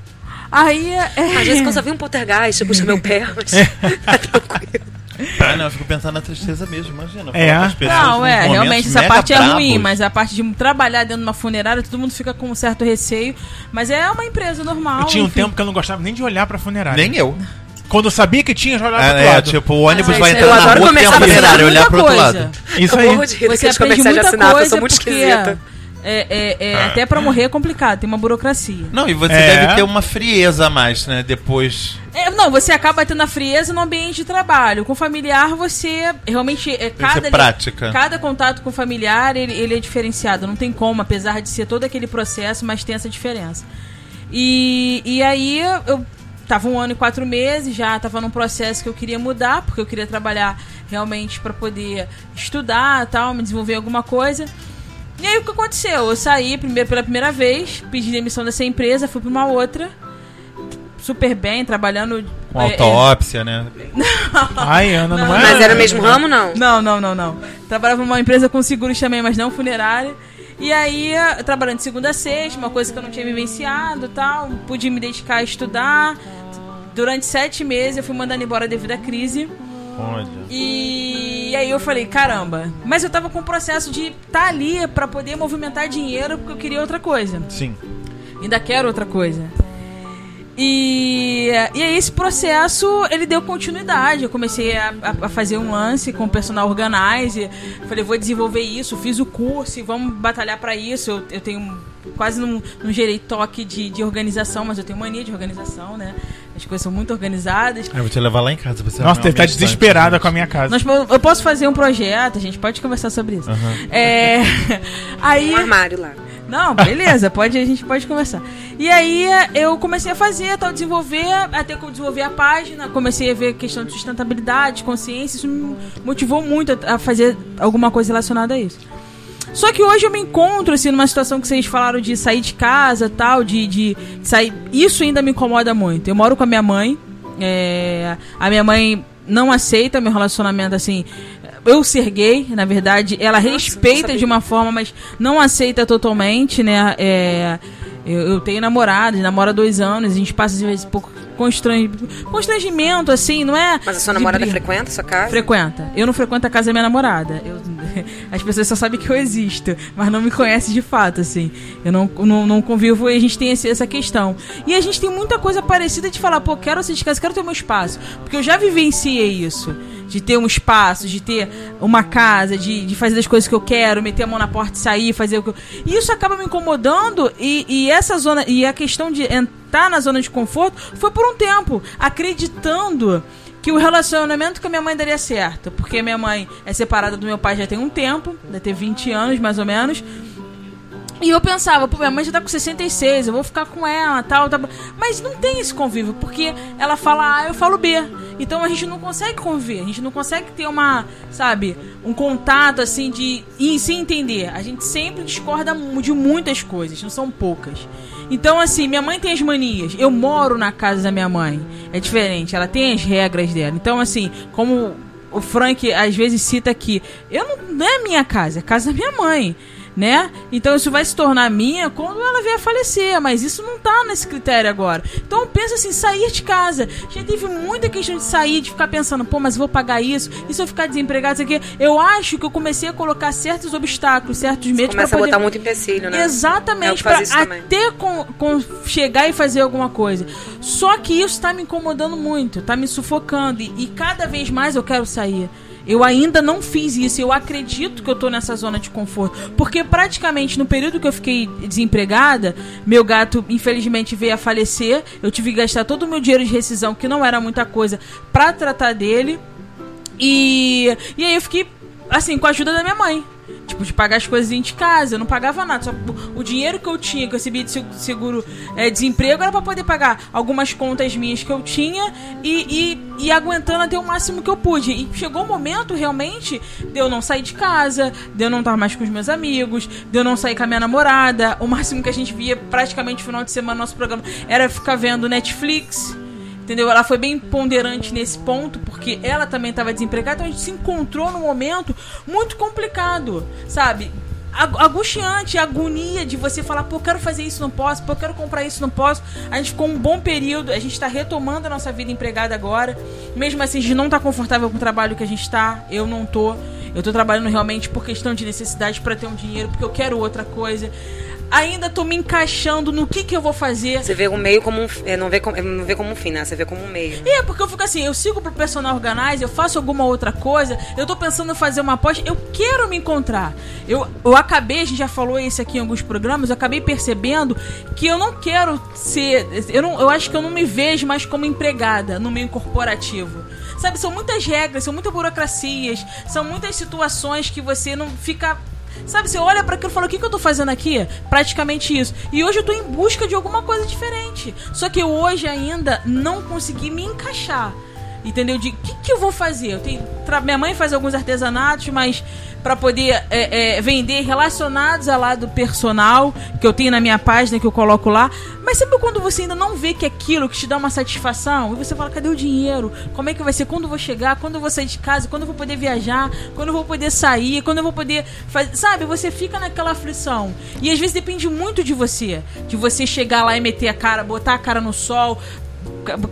Aí. É... Às vezes quando [LAUGHS] eu só vi um poltergeist, puxa meu pé, mas [LAUGHS] tá tranquilo. [LAUGHS] Ah, não, eu fico pensando na tristeza mesmo, imagina. É. Não, é, realmente essa parte é ruim, mas a parte de trabalhar dentro de uma funerária, todo mundo fica com um certo receio. Mas é uma empresa normal. Eu tinha um enfim. tempo que eu não gostava nem de olhar pra funerária. Nem eu. Quando eu sabia que tinha, já olhava pro outro É, é, lado. tipo, o ônibus Ah, vai entrar eu na rua, tem a funerária, aprender olhar pro outro lado. Isso Eu aí. morro de rir Você aprende muita assinato, eu coisa sou muito porque esquisita. É, é, é, até pra morrer é complicado, tem uma burocracia. Não, e você É. deve ter uma frieza a mais, né? Depois. É, não, você acaba tendo a frieza no ambiente de trabalho. Com familiar, você realmente. É, que cada, ser prática. cada contato com o familiar, ele, ele é diferenciado. Não tem como, apesar de ser todo aquele processo, mas tem essa diferença. E, e aí eu tava um ano e quatro meses, já tava num processo que eu queria mudar, porque eu queria trabalhar realmente para poder estudar tal, me desenvolver alguma coisa. E aí o que aconteceu? Eu saí primeiro pela primeira vez, pedi demissão dessa empresa, fui para uma outra, super bem, trabalhando. Com é, é, autópsia, né? Ai, Ana, não, Não, é? Mas era o mesmo ramo, não? Não, não, não, não. Trabalhava numa empresa com seguros também, mas não funerária. E aí, trabalhando de segunda a sexta, uma coisa que eu não tinha vivenciado e tal, pude me dedicar a estudar. Durante sete meses eu fui mandando embora devido à crise. Olha. E aí eu falei, caramba. Mas eu tava com o processo de estar tá ali pra poder movimentar dinheiro porque eu queria outra coisa. Sim. Ainda quero outra coisa. E, e aí esse processo, ele deu continuidade. Eu comecei a, a, a fazer um lance com o personal organizer. Falei, vou desenvolver isso, fiz o curso e vamos batalhar para isso. Eu, eu tenho quase não, não gerei toque de, de organização, mas eu tenho mania de organização, né? As coisas são muito organizadas. Eu vou te levar lá em casa. Você Nossa, ele tá desesperada com a minha casa. Nós, eu posso fazer um projeto, a gente pode conversar sobre isso. Uhum. É, [LAUGHS] aí, Um armário lá. não, beleza, pode, a gente pode conversar. E aí eu comecei a fazer, tal, desenvolver, até que eu desenvolvi a página, comecei a ver questão de sustentabilidade, consciência, isso me motivou muito a fazer alguma coisa relacionada a isso. Só que hoje eu me encontro, assim, numa situação que vocês falaram de sair de casa tal, de, de sair. Isso ainda me incomoda muito. Eu moro com a minha mãe. é, A minha mãe não aceita meu relacionamento assim. Eu ser gay, na verdade, ela não respeita de uma forma, mas não aceita totalmente, né? É, eu, eu tenho namorado, namora há dois anos, a gente passa às vezes por constran- constrangimento, assim, não é? Mas a sua de namorada briga. frequenta a sua casa? Frequenta. Eu não frequento a casa da minha namorada. Eu- [LAUGHS] as pessoas só sabem que eu existo, mas não me conhecem de fato, assim. Eu não, não, não convivo e a gente tem esse- essa questão. E a gente tem muita coisa parecida de falar, pô, quero sair de casa, quero ter meu espaço. Porque eu já vivenciei isso. De ter um espaço, de ter uma casa, de, de fazer as coisas que eu quero, meter a mão na porta e sair, fazer o que eu... E isso acaba me incomodando e, e essa zona. E a questão de entrar na zona de conforto foi por um tempo, acreditando que o relacionamento com a minha mãe daria certo. Porque minha mãe é separada do meu pai já tem um tempo, deve ter 20 anos mais ou menos. E eu pensava, pô, minha mãe já tá com 66, eu vou ficar com ela, tal, tal. Mas não tem esse convívio, porque ela fala A, eu falo B. Então a gente não consegue conviver, a gente não consegue ter uma, sabe, um contato assim de e se entender. A gente sempre discorda de muitas coisas, não são poucas. Então, assim, minha mãe tem as manias. Eu moro na casa da minha mãe. É diferente, ela tem as regras dela. Então, assim, como o Frank às vezes cita aqui, eu não, não é minha casa, é a casa da minha mãe né? Então isso vai se tornar minha quando ela vier a falecer, mas isso não tá nesse critério agora. Então pensa assim, sair de casa. Já teve muita questão de sair, de ficar pensando, pô, mas vou pagar isso, e se eu ficar desempregado, isso aqui. Eu acho que eu comecei a colocar certos obstáculos, certos medos pra Começa a poder... botar muito empecilho, né? Exatamente, Eu pra até com, com chegar e fazer alguma coisa. Só que isso tá me incomodando muito, tá me sufocando. E, e cada vez mais eu quero sair. Eu ainda não fiz isso. Eu acredito que eu tô nessa zona de conforto. Porque praticamente no período que eu fiquei desempregada, meu gato infelizmente veio a falecer. Eu tive que gastar todo o meu dinheiro de rescisão, que não era muita coisa, pra tratar dele. E, e aí eu fiquei, assim, com a ajuda da minha mãe. Tipo, de pagar as coisas de casa. Eu não pagava nada. Só o dinheiro que eu tinha, que eu recebi de seg- seguro é, desemprego, era pra poder pagar algumas contas minhas que eu tinha e, e, e aguentando até o máximo que eu pude. E chegou o momento, realmente, de eu não sair de casa, de eu não estar mais com os meus amigos, de eu não sair com a minha namorada. O máximo que a gente via praticamente no final de semana no nosso programa era ficar vendo Netflix. Entendeu? Ela foi bem ponderante nesse ponto, porque ela também estava desempregada, então a gente se encontrou num momento muito complicado, sabe? Ag- Angustiante, agonia de você falar, pô, quero fazer isso, não posso, pô, quero comprar isso, não posso. A gente ficou um bom período, a gente está retomando a nossa vida empregada agora. Mesmo assim, a gente não tá confortável com o trabalho que a gente tá, eu não tô. Eu tô trabalhando realmente por questão de necessidade para ter um dinheiro, porque eu quero outra coisa. Ainda tô me encaixando no que que eu vou fazer. Você vê o meio como um. é, não, vê como, é, não vê como um fim, né? Você vê como um meio. É, porque eu fico assim, eu sigo pro personal organizer, eu faço alguma outra coisa, eu tô pensando em fazer uma aposta, eu quero me encontrar. Eu, eu acabei, a gente já falou isso aqui em alguns programas, eu acabei percebendo que eu não quero ser. Eu, não, eu acho que eu não me vejo mais como empregada no meio corporativo. Sabe, são muitas regras, são muitas burocracias, são muitas situações que você não fica Sabe, você olha pra aquilo e fala, o que, que eu tô fazendo aqui? Praticamente isso. E hoje eu tô em busca de alguma coisa diferente. Só que hoje ainda não consegui me encaixar. Entendeu? De que, que eu vou fazer? Eu tenho, minha mãe faz alguns artesanatos, mas pra poder é, é, vender relacionados ao lado personal, que eu tenho na minha página, que eu coloco lá. Mas sabe quando você ainda não vê que é aquilo que te dá uma satisfação? E você fala, cadê o dinheiro? Como é que vai ser? Quando eu vou chegar? Quando eu vou sair de casa? Quando eu vou poder viajar? Quando eu vou poder sair? Quando eu vou poder fazer. Sabe? Você fica naquela aflição. E às vezes depende muito de você. De você chegar lá e meter a cara, botar a cara no sol,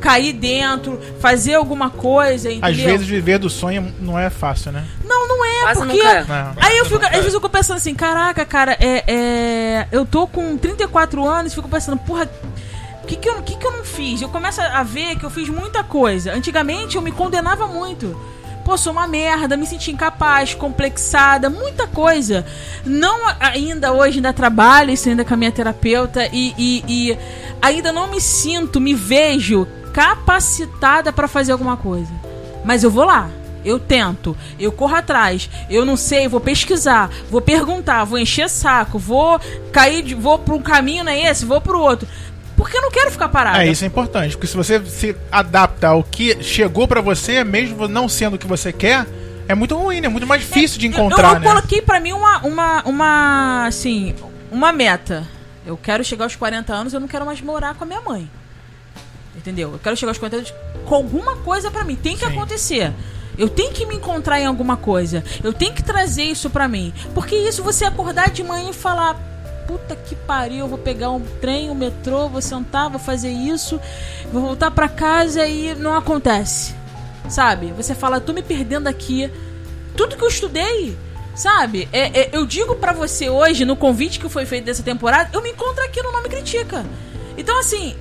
cair dentro, fazer alguma coisa, entendeu? Às vezes viver do sonho não é fácil, né? Não, não é, Quase porque... nunca é. Não. Aí eu fico, às vezes eu fico pensando assim, caraca, cara, é, é, eu tô com 34 anos fico pensando, porra, o que que, eu, que que eu não fiz? Eu começo a ver que eu fiz muita coisa. Antigamente eu me condenava muito. Pô, sou uma merda, me senti incapaz, complexada, muita coisa. Não ainda hoje, ainda trabalho isso ainda com a minha terapeuta e, e- e ainda não me sinto, me vejo capacitada pra fazer alguma coisa. Mas eu vou lá. Eu tento, eu corro atrás, eu não sei, vou pesquisar, vou perguntar, vou encher saco, vou cair, de, vou para um caminho, não é esse, vou pro outro. Porque eu não quero ficar parada. É, isso é importante, porque se você se adapta ao que chegou pra você, mesmo não sendo o que você quer, é muito ruim? É muito mais difícil de Eu- encontrar, eu, eu né? coloquei pra mim uma, uma, uma, assim, uma meta. Eu quero chegar aos 40 anos, eu não quero mais morar com a minha mãe. Entendeu? Eu quero chegar aos 40 anos com alguma coisa pra mim. Tem que Sim. acontecer. Eu tenho que me encontrar em alguma coisa. Eu tenho que trazer isso pra mim. Porque isso você acordar de manhã e falar: puta que pariu, vou pegar um trem, um metrô, vou sentar, vou fazer isso, vou voltar pra casa e não acontece. Sabe? Você fala: tô me perdendo aqui. Tudo que eu estudei. Sabe? É, é, eu digo pra você hoje, no convite que foi feito dessa temporada, eu me encontro aqui no Nome Critica. Então, assim,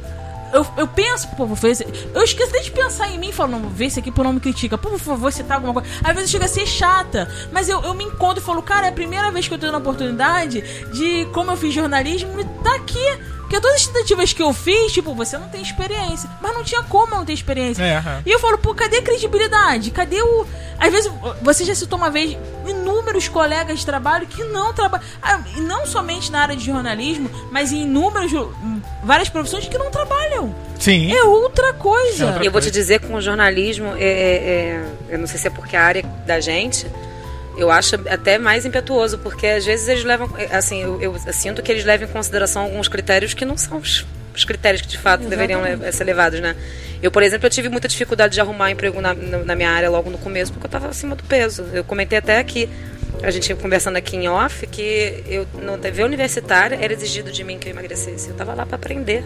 eu, eu penso, pô, vou fazer. Eu esqueço de pensar em mim, falando, vê esse aqui por não me critica. Por favor, citar alguma coisa. Às vezes chega a ser chata, mas eu, eu me encontro e falo, cara, é a primeira vez que eu tenho a oportunidade de, como eu fiz jornalismo, tá aqui. Porque todas as tentativas que eu fiz, tipo, você não tem experiência. Mas não tinha como eu não ter experiência. É, aham. E eu falo, pô, cadê a credibilidade? Cadê o. Às vezes, você já citou uma vez inúmeros colegas de trabalho que não trabalham. Ah, e não somente na área de jornalismo, mas em inúmeros. hum, várias profissões que não trabalham. Sim. É outra coisa. É outra E eu vou te dizer com o jornalismo, é, é- é- eu não sei se é porque a área da gente, eu acho até mais impetuoso, porque às vezes eles levam, assim, eu, eu sinto que eles levam em consideração alguns critérios que não são os, os critérios que de fato deveriam le- ser levados, né? Eu, por exemplo, eu tive muita dificuldade de arrumar emprego na, na na minha área logo no começo, porque eu estava acima do peso. Eu comentei até aqui, a gente conversando aqui em off, que eu, na TV universitária era exigido de mim que eu emagrecesse. Eu estava lá para aprender.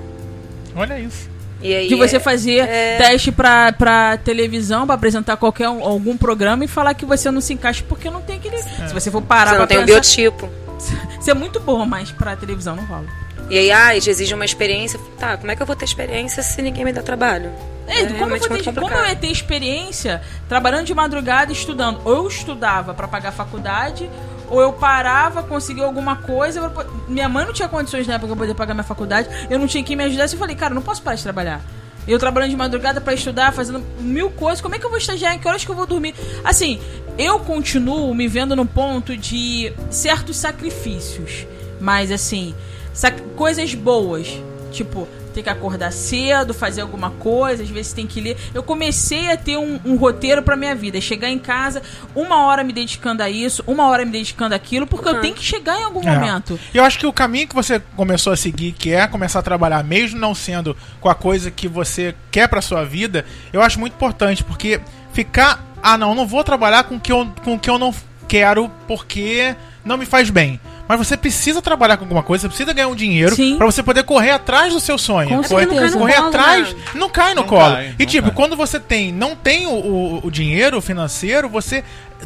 Olha isso. E aí, De você é- fazer é- teste pra, pra televisão, pra apresentar qualquer um- algum programa e falar que você não se encaixa porque não tem aquele. Se você for parar Você não tem pensar, biotipo. [LAUGHS] Você é muito bom, mas pra televisão não rola. E aí, ah, eles exigem uma experiência. Tá, como é que eu vou ter experiência se ninguém me dá trabalho? É, como, eu ter, como eu ia ter experiência trabalhando de madrugada e estudando? Ou eu estudava pra pagar a faculdade, ou eu parava, conseguia alguma coisa. Minha mãe não tinha condições na época pra poder pagar minha faculdade, eu não tinha quem me ajudasse. Eu falei, cara, eu não posso parar de trabalhar. Eu trabalhando de madrugada pra estudar, fazendo mil coisas, como é que eu vou estagiar? Em que horas que eu vou dormir? Assim, eu continuo me vendo no ponto de certos sacrifícios, mas assim, sac- coisas boas, tipo, ter que acordar cedo, fazer alguma coisa, às vezes tem que ler. Eu comecei a ter um, um roteiro pra minha vida, chegar em casa, uma hora me dedicando a isso, uma hora me dedicando àquilo, porque eu tenho que chegar em algum É. momento. Eu acho que o caminho que você começou a seguir, que é começar a trabalhar, mesmo não sendo com a coisa que você quer pra sua vida, eu acho muito importante, porque ficar, ah não, não vou trabalhar com o que eu, com o que eu não quero porque não me faz bem. Mas você precisa trabalhar com alguma coisa, você precisa ganhar um dinheiro pra você poder correr atrás do seu sonho. Com correr certeza. correr Não cai no colo, atrás, né? não cai no Não colo. cai, e tipo, cai. quando você tem, não tem o, o, o dinheiro financeiro, você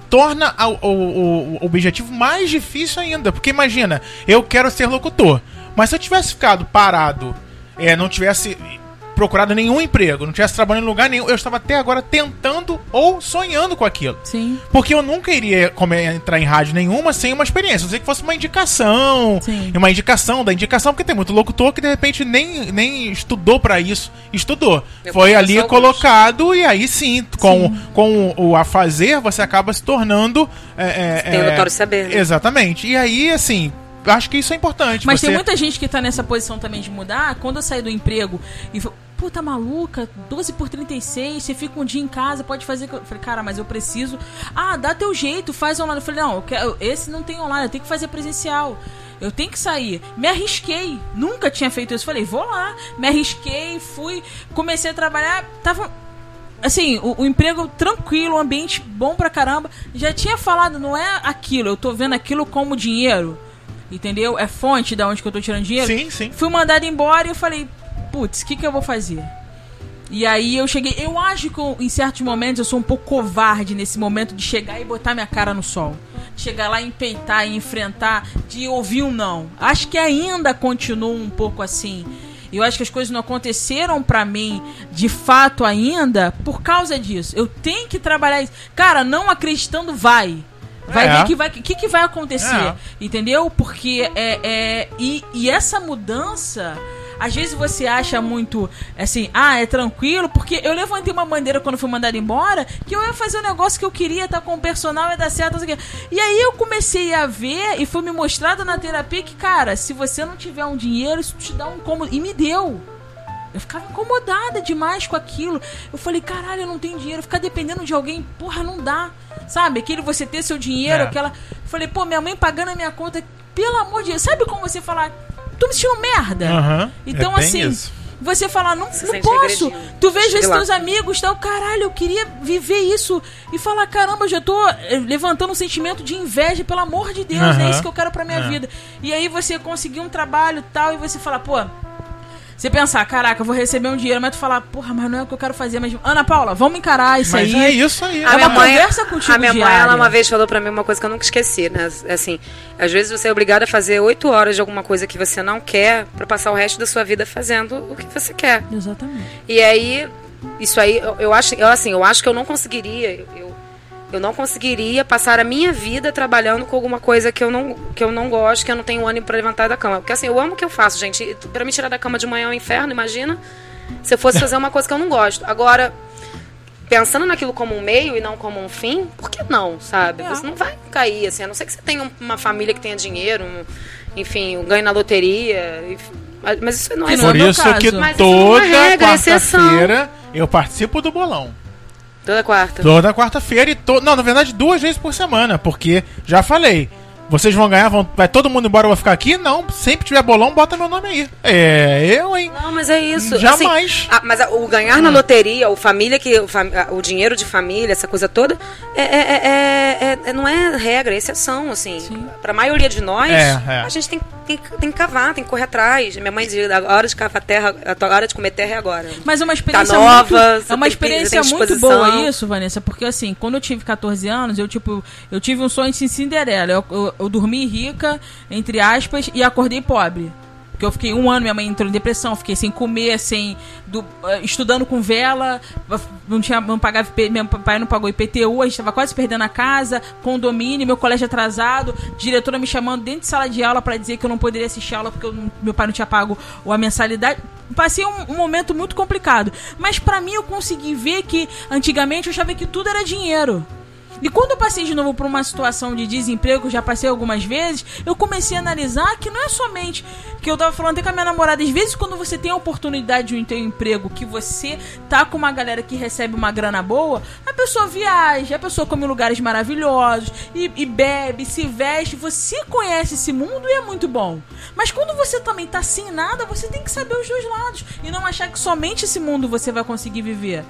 torna a- o, o- o objetivo mais difícil ainda. Porque imagina, eu quero ser locutor. Mas se eu tivesse ficado parado, é, não tivesse procurado nenhum emprego, não tivesse trabalhado em lugar nenhum, eu estava até agora tentando ou sonhando com aquilo. Sim. Porque eu nunca iria entrar em rádio nenhuma sem uma experiência. Eu sei que fosse uma indicação. Sim. Uma indicação da indicação, porque tem muito locutor que de repente nem, nem estudou pra isso. Estudou. Eu Foi ali alguns. colocado e aí sim, com, com o a fazer, você acaba se tornando. É, é, Tem o é, notório saber, né? Exatamente. E aí, assim, acho que isso é importante. Mas você... tem muita gente que tá nessa posição também de mudar. Quando eu saí do emprego e pô, tá maluca? 12 por 36, você fica um dia em casa, pode fazer. Eu falei, cara, mas eu preciso. Ah, dá teu jeito, faz online. Eu falei, não, eu quero- esse não tem online, eu tenho que fazer presencial. Eu tenho que sair. Me arrisquei. Nunca tinha feito isso. Falei, vou lá. Me arrisquei, fui, comecei a trabalhar. Tava assim, o, o emprego tranquilo, o ambiente bom pra caramba. Já tinha falado, não é aquilo, eu tô vendo aquilo como dinheiro. Entendeu? É fonte da onde que eu tô tirando dinheiro. Sim, sim. Fui mandado embora e eu falei, putz, o que, que eu vou fazer? E aí eu cheguei. Eu acho que eu, em certos momentos eu sou um pouco covarde nesse momento de chegar e botar minha cara no sol. Chegar lá e empeitar e enfrentar, de ouvir um não. Acho que ainda continuo um pouco assim. Eu acho que as coisas não aconteceram pra mim de fato ainda por causa disso. Eu tenho que trabalhar isso. Cara, não acreditando, vai. Vai É. ver que vai, que, que vai acontecer. É. Entendeu? Porque é. é e, e essa mudança. Às vezes você acha muito assim, ah, é tranquilo, porque eu levantei uma bandeira quando fui mandado embora que eu ia fazer um negócio que eu queria, estar com o personal, ia dar certo, quê. E aí eu comecei a ver e foi me mostrado na terapia que, cara, se você não tiver um dinheiro, isso te dá um cômodo. E me deu. Eu ficava incomodada demais com aquilo. Eu falei, caralho, eu não tenho dinheiro. Ficar dependendo de alguém, porra, não dá. Sabe? Aquele você ter seu dinheiro, É. aquela. Eu falei, pô, minha mãe pagando a minha conta. Pelo amor de Deus. Sabe como você falar, tô me sentindo merda? Aham. Então, É assim. isso. Você falar, não, Se não posso. Tu veja Chegue esses teus amigos, tal, caralho, eu queria viver isso. E falar, caramba, eu já tô eh, levantando um sentimento de inveja, pelo amor de Deus, Aham. é isso que eu quero pra minha É. vida. E aí você conseguir um trabalho tal, e você falar, pô. Você pensar, caraca, eu vou receber um dinheiro, mas tu falar, porra, mas não é o que eu quero fazer. Mas, Ana Paula, vamos encarar isso Mas aí. é isso aí. É A uma minha mãe, conversa contigo a minha mãe, diária. ela uma vez falou pra mim uma coisa que eu nunca esqueci, né? Assim, às vezes você é obrigado a fazer oito horas de alguma coisa que você não quer pra passar o resto da sua vida fazendo o que você quer. Exatamente. E aí, isso aí, eu, eu acho, eu, assim, eu acho que eu não conseguiria, eu, eu, não conseguiria passar a minha vida trabalhando com alguma coisa que eu não, que eu não gosto, que eu não tenho ânimo pra levantar da cama. Porque assim, eu amo o que eu faço, gente. Pra me tirar da cama de manhã é um inferno, imagina se eu fosse fazer uma coisa que eu não gosto. Agora, pensando naquilo como um meio e não como um fim, por que não, sabe? É. Você não vai cair, assim, a não ser que você tenha um- uma família que tenha dinheiro, um- enfim, um ganho na loteria. enfim. Mas- isso não é é Por meu isso caso. que Mas é toda regra, é exceção. quarta-feira eu participo do bolão. Toda quarta. Toda quarta-feira e to... Não, na verdade, duas vezes por semana, porque já falei. Vocês vão ganhar, vão... vai todo mundo embora, eu vou ficar aqui? Não, sempre tiver bolão, bota meu nome aí. É, eu, hein? Não, mas é isso. Jamais. Assim, a- mas a- o ganhar na loteria, o família que o, fam- a- o dinheiro de família, essa coisa toda, é, é- é- é- é- não é regra, é exceção, assim. Pra maioria de nós, É, é. a gente tem, tem, tem que cavar, tem que correr atrás. Minha mãe dizia, a hora de cavar terra, a hora de comer terra é agora. Mas é uma experiência nova, muito, é uma experiência tem muito boa isso, Vanessa, porque assim, quando eu tive 14 anos, eu tipo, eu tive um sonho de Cinderela. Eu, eu, eu dormi rica, entre aspas, e acordei pobre. Porque eu fiquei um ano, minha mãe entrou em depressão, fiquei sem comer, sem. do- eh, estudando com vela, não tinha. Não pagava, meu pai não pagou IPTU, a gente tava quase perdendo a casa, condomínio, meu colégio atrasado, diretora me chamando dentro de sala de aula para dizer que eu não poderia assistir aula porque eu meu pai não tinha pago a mensalidade. Passei um, um momento muito complicado. Mas pra mim eu consegui ver que antigamente eu achava que tudo era dinheiro. E quando eu passei de novo por uma situação de desemprego, já passei algumas vezes, eu comecei a analisar que não é somente que eu tava falando até com a minha namorada, às vezes quando você tem a oportunidade de um teu emprego, que você tá com uma galera que recebe uma grana boa, a pessoa viaja, a pessoa come lugares maravilhosos e, e bebe, se veste, você conhece esse mundo e é muito bom. Mas quando você também tá sem nada, você tem que saber os dois lados e não achar que somente esse mundo você vai conseguir viver.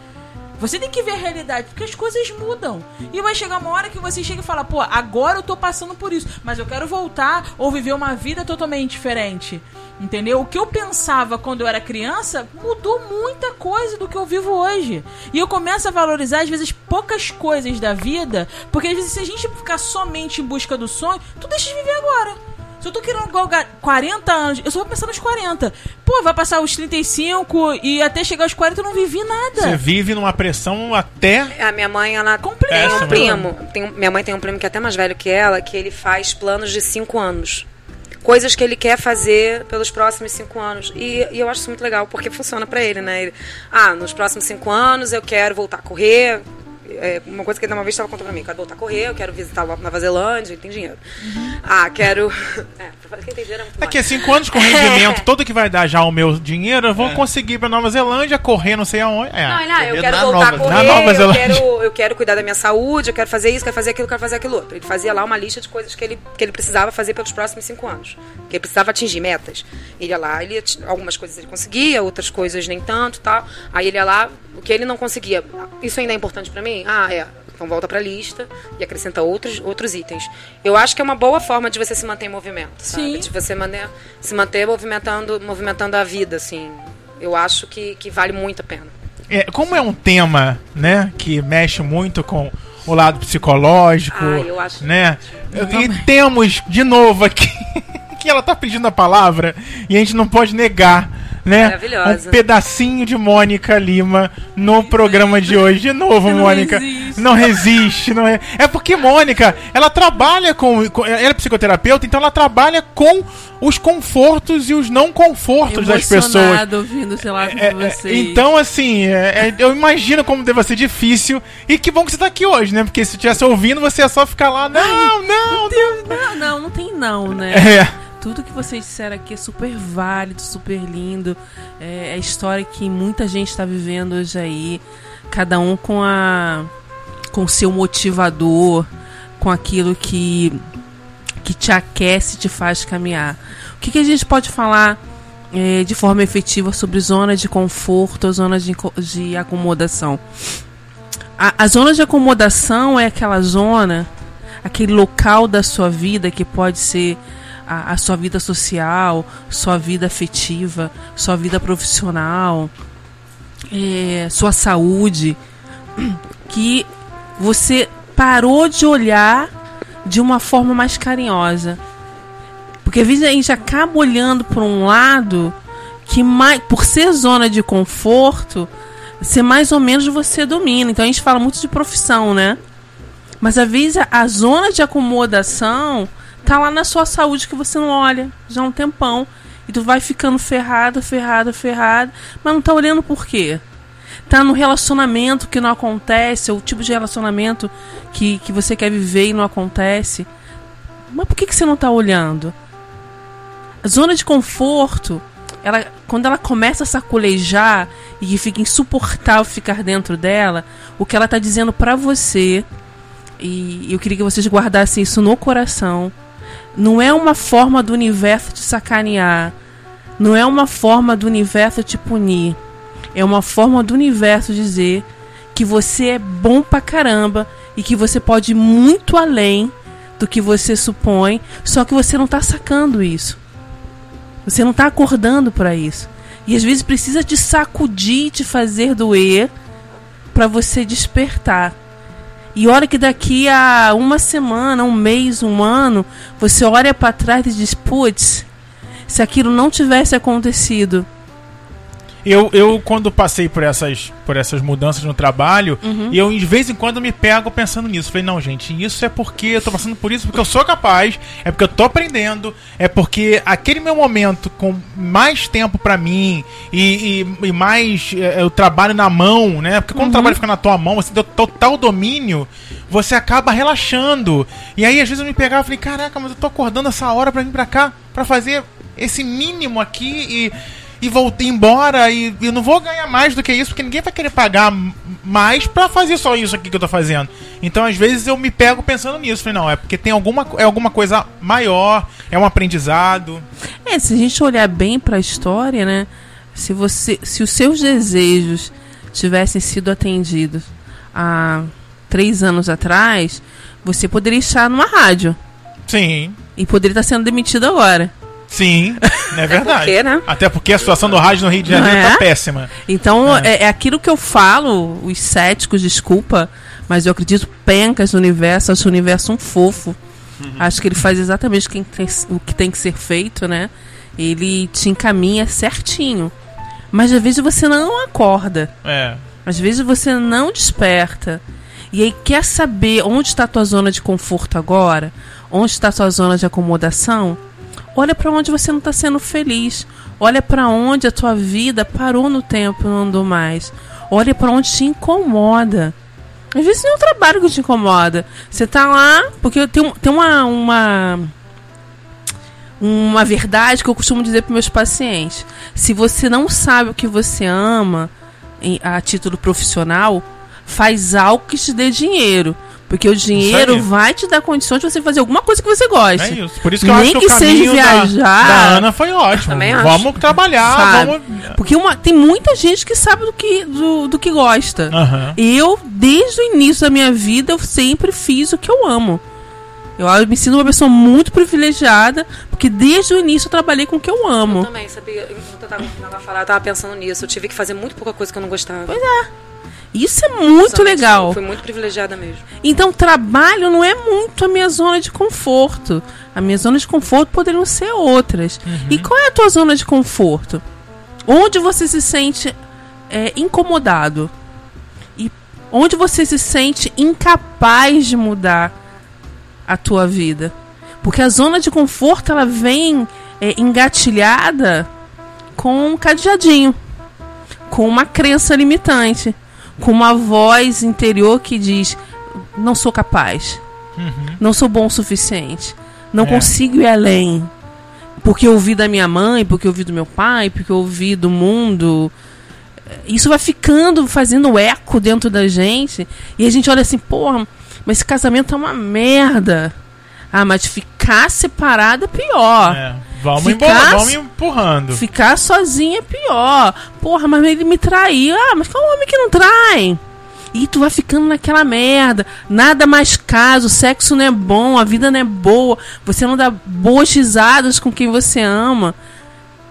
Você tem que ver a realidade, porque as coisas mudam. E vai chegar uma hora que você chega e fala, pô, agora eu tô passando por isso, mas eu quero voltar ou viver uma vida totalmente diferente. Entendeu? O que eu pensava quando eu era criança mudou muita coisa do que eu vivo hoje. E eu começo a valorizar, às vezes, poucas coisas da vida, porque às vezes, se a gente ficar somente em busca do sonho, tu deixa de viver agora. Se eu tô querendo galgar 40 anos, eu só vou pensar nos 40. Pô, vai passar os 35 e até chegar aos 40 eu não vivi nada. Você vive numa pressão até. A minha mãe, ela Completo. tem Essa um primo. Tem, um- minha mãe tem um primo que é até mais velho que ela, que ele faz planos de cinco anos. Coisas que ele quer fazer pelos próximos cinco anos. E, e eu acho isso muito legal, porque funciona pra ele, né? Ele, ah, nos próximos cinco anos eu quero voltar a correr. É, uma coisa que ele uma vez estava contando pra mim, eu quero voltar a correr, eu quero visitar a Nova Zelândia, ele tem dinheiro. Ah, quero. [LAUGHS] É, quem tem dinheiro é muito Daqui a cinco anos, com rendimento [LAUGHS] todo que vai dar já o meu dinheiro, eu vou conseguir ir pra Nova Zelândia, correr não sei aonde. É. Não, ah, eu Correr quero voltar Nova- a na correr, Nova eu quero, eu quero cuidar da minha saúde, eu quero fazer isso, quero fazer aquilo, quero fazer aquilo outro. Ele fazia lá uma lista de coisas que ele, que ele precisava fazer pelos próximos cinco anos. Que ele precisava atingir metas. Ele ia lá, ele algumas coisas ele conseguia, outras coisas nem tanto tal. Aí ele ia lá, o que ele não conseguia. Isso ainda é importante pra mim? Ah, é. Então volta pra lista e acrescenta outros, outros itens. Eu acho que é uma boa forma de você se manter em movimento, sabe? Sim. De você manter, se manter movimentando, movimentando a vida, assim. Eu acho que, que vale muito a pena. é, como é um tema, né, que mexe muito com o lado psicológico, Ah, eu acho né? E temos de novo aqui [LAUGHS] que ela tá pedindo a palavra e a gente não pode negar, né? Um pedacinho de Mônica Lima no programa de hoje. De novo, [LAUGHS] Não Mônica. resiste. Não resiste, não é. É porque Mônica, ela trabalha com, com- ela é psicoterapeuta, então ela trabalha com os confortos e os não confortos das pessoas. Ouvindo, sei lá, com É, é, vocês. então, assim, é, é, eu imagino como deva ser difícil. E que bom que você tá aqui hoje, né? Porque se tivesse ouvindo, você ia só ficar lá. Não, não, não. Não, não, não tem não, né? É. Tudo que vocês disseram aqui é super válido, super lindo. É, é a história que muita gente está vivendo hoje aí. Cada um com a com seu motivador, com aquilo que que te aquece, te faz caminhar. O que, que a gente pode falar é, de forma efetiva sobre zona de conforto, zona de, de acomodação? A, a zona de acomodação é aquela zona, aquele local da sua vida que pode ser a, a sua vida social, sua vida afetiva, sua vida profissional, é, sua saúde, [CLEARS THROAT] que você parou de olhar de uma forma mais carinhosa. Porque às vezes a gente acaba olhando por um lado que, mais, por ser zona de conforto, ser mais ou menos você domina. Então a gente fala muito de profissão, né? Mas às vezes a, a zona de acomodação tá lá na sua saúde que você não olha já há um tempão. E tu vai ficando ferrado, ferrado, ferrado. Mas não tá olhando por quê? Tá no relacionamento que não acontece, ou o tipo de relacionamento que, que você quer viver e não acontece. Mas por que, que você não tá olhando? A zona de conforto, ela, quando ela começa a sacolejar e que fica insuportável ficar dentro dela, o que ela tá dizendo pra você, e eu queria que vocês guardassem isso no coração, não é uma forma do universo te sacanear, não é uma forma do universo te punir, é uma forma do universo dizer que você é bom pra caramba e que você pode ir muito além do que você supõe, só que você não tá sacando isso. Você não tá acordando pra isso. E às vezes precisa te sacudir, te fazer doer pra você despertar. E olha que daqui a uma semana, um mês, um ano, você olha pra trás e diz: putz, se aquilo não tivesse acontecido, Eu, eu, quando passei por essas, por essas mudanças no trabalho, e eu de vez em quando me pego pensando nisso. Falei, não, gente, isso é porque eu tô passando por isso, porque eu sou capaz, é porque eu tô aprendendo, é porque aquele meu momento com mais tempo pra mim e, e, e mais é, eu trabalho na mão, né? Porque quando o trabalho fica na tua mão, você tem total domínio, você acaba relaxando. E aí, às vezes, eu me pegava e falei, caraca, mas eu tô acordando essa hora pra vir pra cá, pra fazer esse mínimo aqui e e voltei embora e eu não vou ganhar mais do que isso, porque ninguém vai querer pagar mais pra fazer só isso aqui que eu tô fazendo. Então, às vezes, eu me pego pensando nisso. Falei, não, é porque tem alguma, é alguma coisa maior, é um aprendizado. É, se a gente olhar bem para a história, né? Se você, se os seus desejos tivessem sido atendidos há três anos atrás, você poderia estar numa rádio Sim, e poderia estar sendo demitido agora. Sim, é [LAUGHS] verdade. porque, né? Até porque a situação do rádio no Rio de Janeiro Não é? tá péssima. Então é. é aquilo que eu falo, os céticos, desculpa, mas eu acredito pencas no universo, acho o universo um fofo. Acho que ele faz exatamente o que tem, o que tem que ser feito, né? Ele te encaminha certinho. Mas às vezes você não acorda. É. Às vezes você não desperta. E aí quer saber onde está a tua zona de conforto agora? Onde está a tua zona de acomodação? Olha para onde você não está sendo feliz. Olha para onde a tua vida parou no tempo e não andou mais. Olha para onde te incomoda. Às vezes não é o trabalho que te incomoda. Você tá lá, porque tem, tem uma, uma uma verdade que eu costumo dizer para meus pacientes. Se você não sabe o que você ama a título profissional, faz algo que te dê dinheiro. Porque o dinheiro vai te dar condições de você fazer alguma coisa que você goste. É isso. Por isso que eu Nem acho que, que o seja caminho da, viajar. da Ana foi ótimo. Também acho. Vamos trabalhar, Sabe? vamos. Porque uma, tem muita gente que sabe do que, do, do que gosta. Aham. Eu, desde o início da minha vida, eu sempre fiz o que eu amo. Eu me sinto uma pessoa muito privilegiada, porque desde o início eu trabalhei com o que eu Eu amo. também, sabia? Enquanto eu tava falar, eu tava pensando nisso. Eu tive que fazer muito pouca coisa que eu não gostava. Pois é. Isso é muito legal. eu Fui muito privilegiada mesmo. Então, trabalho não é muito a minha zona de conforto. A minha zona de conforto poderiam ser outras. E qual é a tua zona de conforto? Onde você se sente é, incomodado? E onde você se sente incapaz de mudar a tua vida? Porque a zona de conforto ela vem é, engatilhada com um cadeadinho, com uma crença limitante, com uma voz interior que diz: não sou capaz, não sou bom o suficiente, não É. consigo ir além. Porque eu ouvi da minha mãe, porque eu ouvi do meu pai, porque eu ouvi do mundo. Isso vai ficando, fazendo eco dentro da gente. E a gente olha assim, porra, mas esse casamento é uma merda. Ah, mas ficar separado é pior. É, vamos, Ficar- vamos empurrando. Ficar sozinha é pior. Porra, mas ele me traiu. Ah, mas qual homem que não trai? E tu vai ficando naquela merda. Nada mais caso, sexo não é bom, a vida não é boa. Você não dá boas risadas com quem você ama.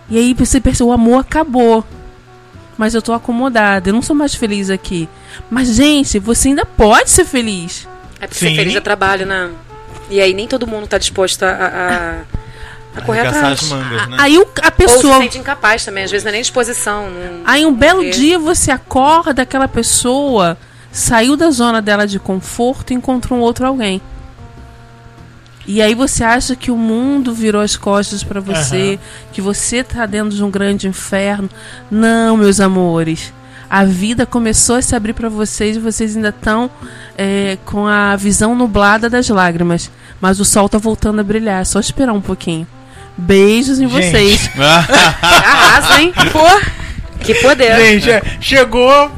E aí você percebe, o amor acabou. Mas eu tô acomodada, eu não sou mais feliz aqui. Mas, gente, você ainda pode ser feliz. É porque Sim. ser feliz é trabalho, né? E aí nem todo mundo tá disposto a, a, a correr atrás. as mangas, né? Aí o- a Ou se pessoa. sente incapaz também, às vezes não é nem disposição. Não... Aí um belo É. dia você acorda, aquela pessoa saiu da zona dela de conforto e encontrou um outro alguém. E aí você acha que o mundo virou as costas pra você, que você tá dentro de um grande inferno. Não, meus amores. A vida começou a se abrir pra vocês e vocês ainda estão com a visão nublada das lágrimas. Mas o sol tá voltando a brilhar, é só esperar um pouquinho. Beijos em Gente. vocês. [LAUGHS] Arrasa, hein? Que poder. Gente, é, chegou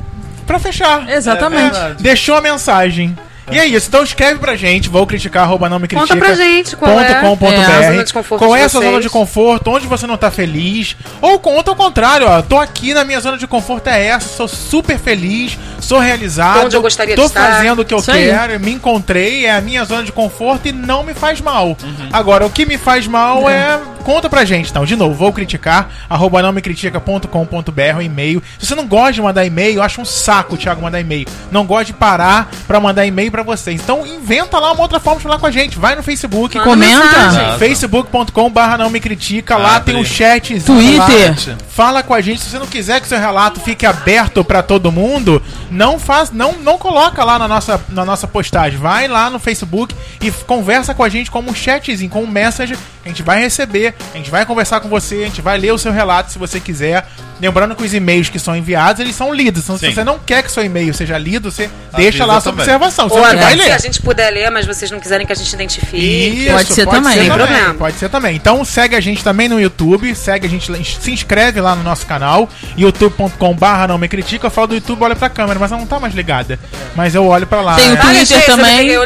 pra fechar. Exatamente. É, deixou a mensagem. E é isso, então escreve pra gente, vou criticar, arroba não me critica. Conta pra gente qual é, com é, a zona de conforto Qual é de a sua zona de conforto? Onde você não tá feliz? Ou conta ao contrário, ó. Tô aqui na minha zona de conforto é essa, sou super feliz, sou realizado. Onde eu gostaria tô de estar. fazendo o que eu Isso aí. quero, me encontrei, é a minha zona de conforto e não me faz mal. Uhum. Agora, o que me faz mal é. Conta pra gente, então. De novo, vou criticar, arroba não me critica.com.br, o e-mail. Se você não gosta de mandar e-mail, eu acho um saco o Thiago mandar e-mail. Não gosta de parar pra mandar e-mail pra vocês. Então inventa lá uma outra forma de falar com a gente. Vai no Facebook, Manda Comenta. mensagem. Exato. facebook.com barra não me critica. Lá Abre. tem um chat. Twitter. Fala com a gente. Se você não quiser que seu relato fique aberto pra todo mundo, não faz, não, não coloca lá na nossa, na nossa postagem. Vai lá no Facebook e conversa com a gente como um chatzinho, como um message. A gente vai receber, a gente vai conversar com você, a gente vai ler o seu relato se você quiser. Lembrando que os e-mails que são enviados, eles são lidos. Então, se Sim. você não quer que seu e-mail seja lido, você deixa lá a sua também. observação. Ou Você até vai se ler. a gente puder ler, mas vocês não quiserem que a gente identifique. Isso, Pode ser também. Sem problema. Pode ser também. Então segue a gente também no YouTube, segue a gente, lá- se inscreve lá no nosso canal, youtube.com/barra não me critica. Eu falo do YouTube, olha pra câmera, mas ela não tá mais ligada. Mas eu olho pra lá. Tem o Twitter também. Eu,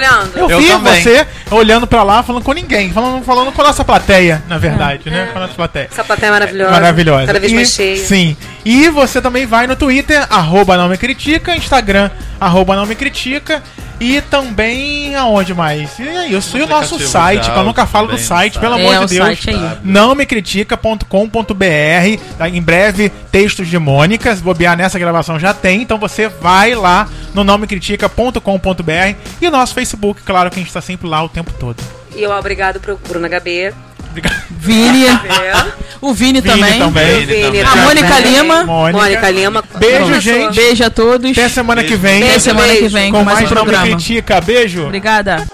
Eu vi também. você olhando pra lá, falando com ninguém, falando, falando com a nossa plateia, na verdade, né? Com a nossa plateia. Essa plateia é maravilhosa. Maravilhosa. Cada vez E- mais cheia. Sim. E você também vai no Twitter, arroba não me critica, Instagram, arroba não me critica. E também aonde mais? E é isso. E o nosso site, já que eu nunca falo do site, pelo É, amor de Deus. site aí. Não me critica.com.br. Tá? Em breve, textos de Mônica. Se bobear nessa gravação já tem. Então você vai lá no não me critica.com.br. E o nosso Facebook, claro que a gente tá sempre lá o tempo todo. E eu obrigado pro Bruno HB. Obrigado. Vini. É. O Vini, Vini também. também. Vini A também. Mônica Lima. Mônica. Mônica Lima. Beijo, Começou. gente. Beijo a todos. Até semana que vem. Até Beijo, semana que vem com com mais mais programa. Critica. Beijo. Obrigada.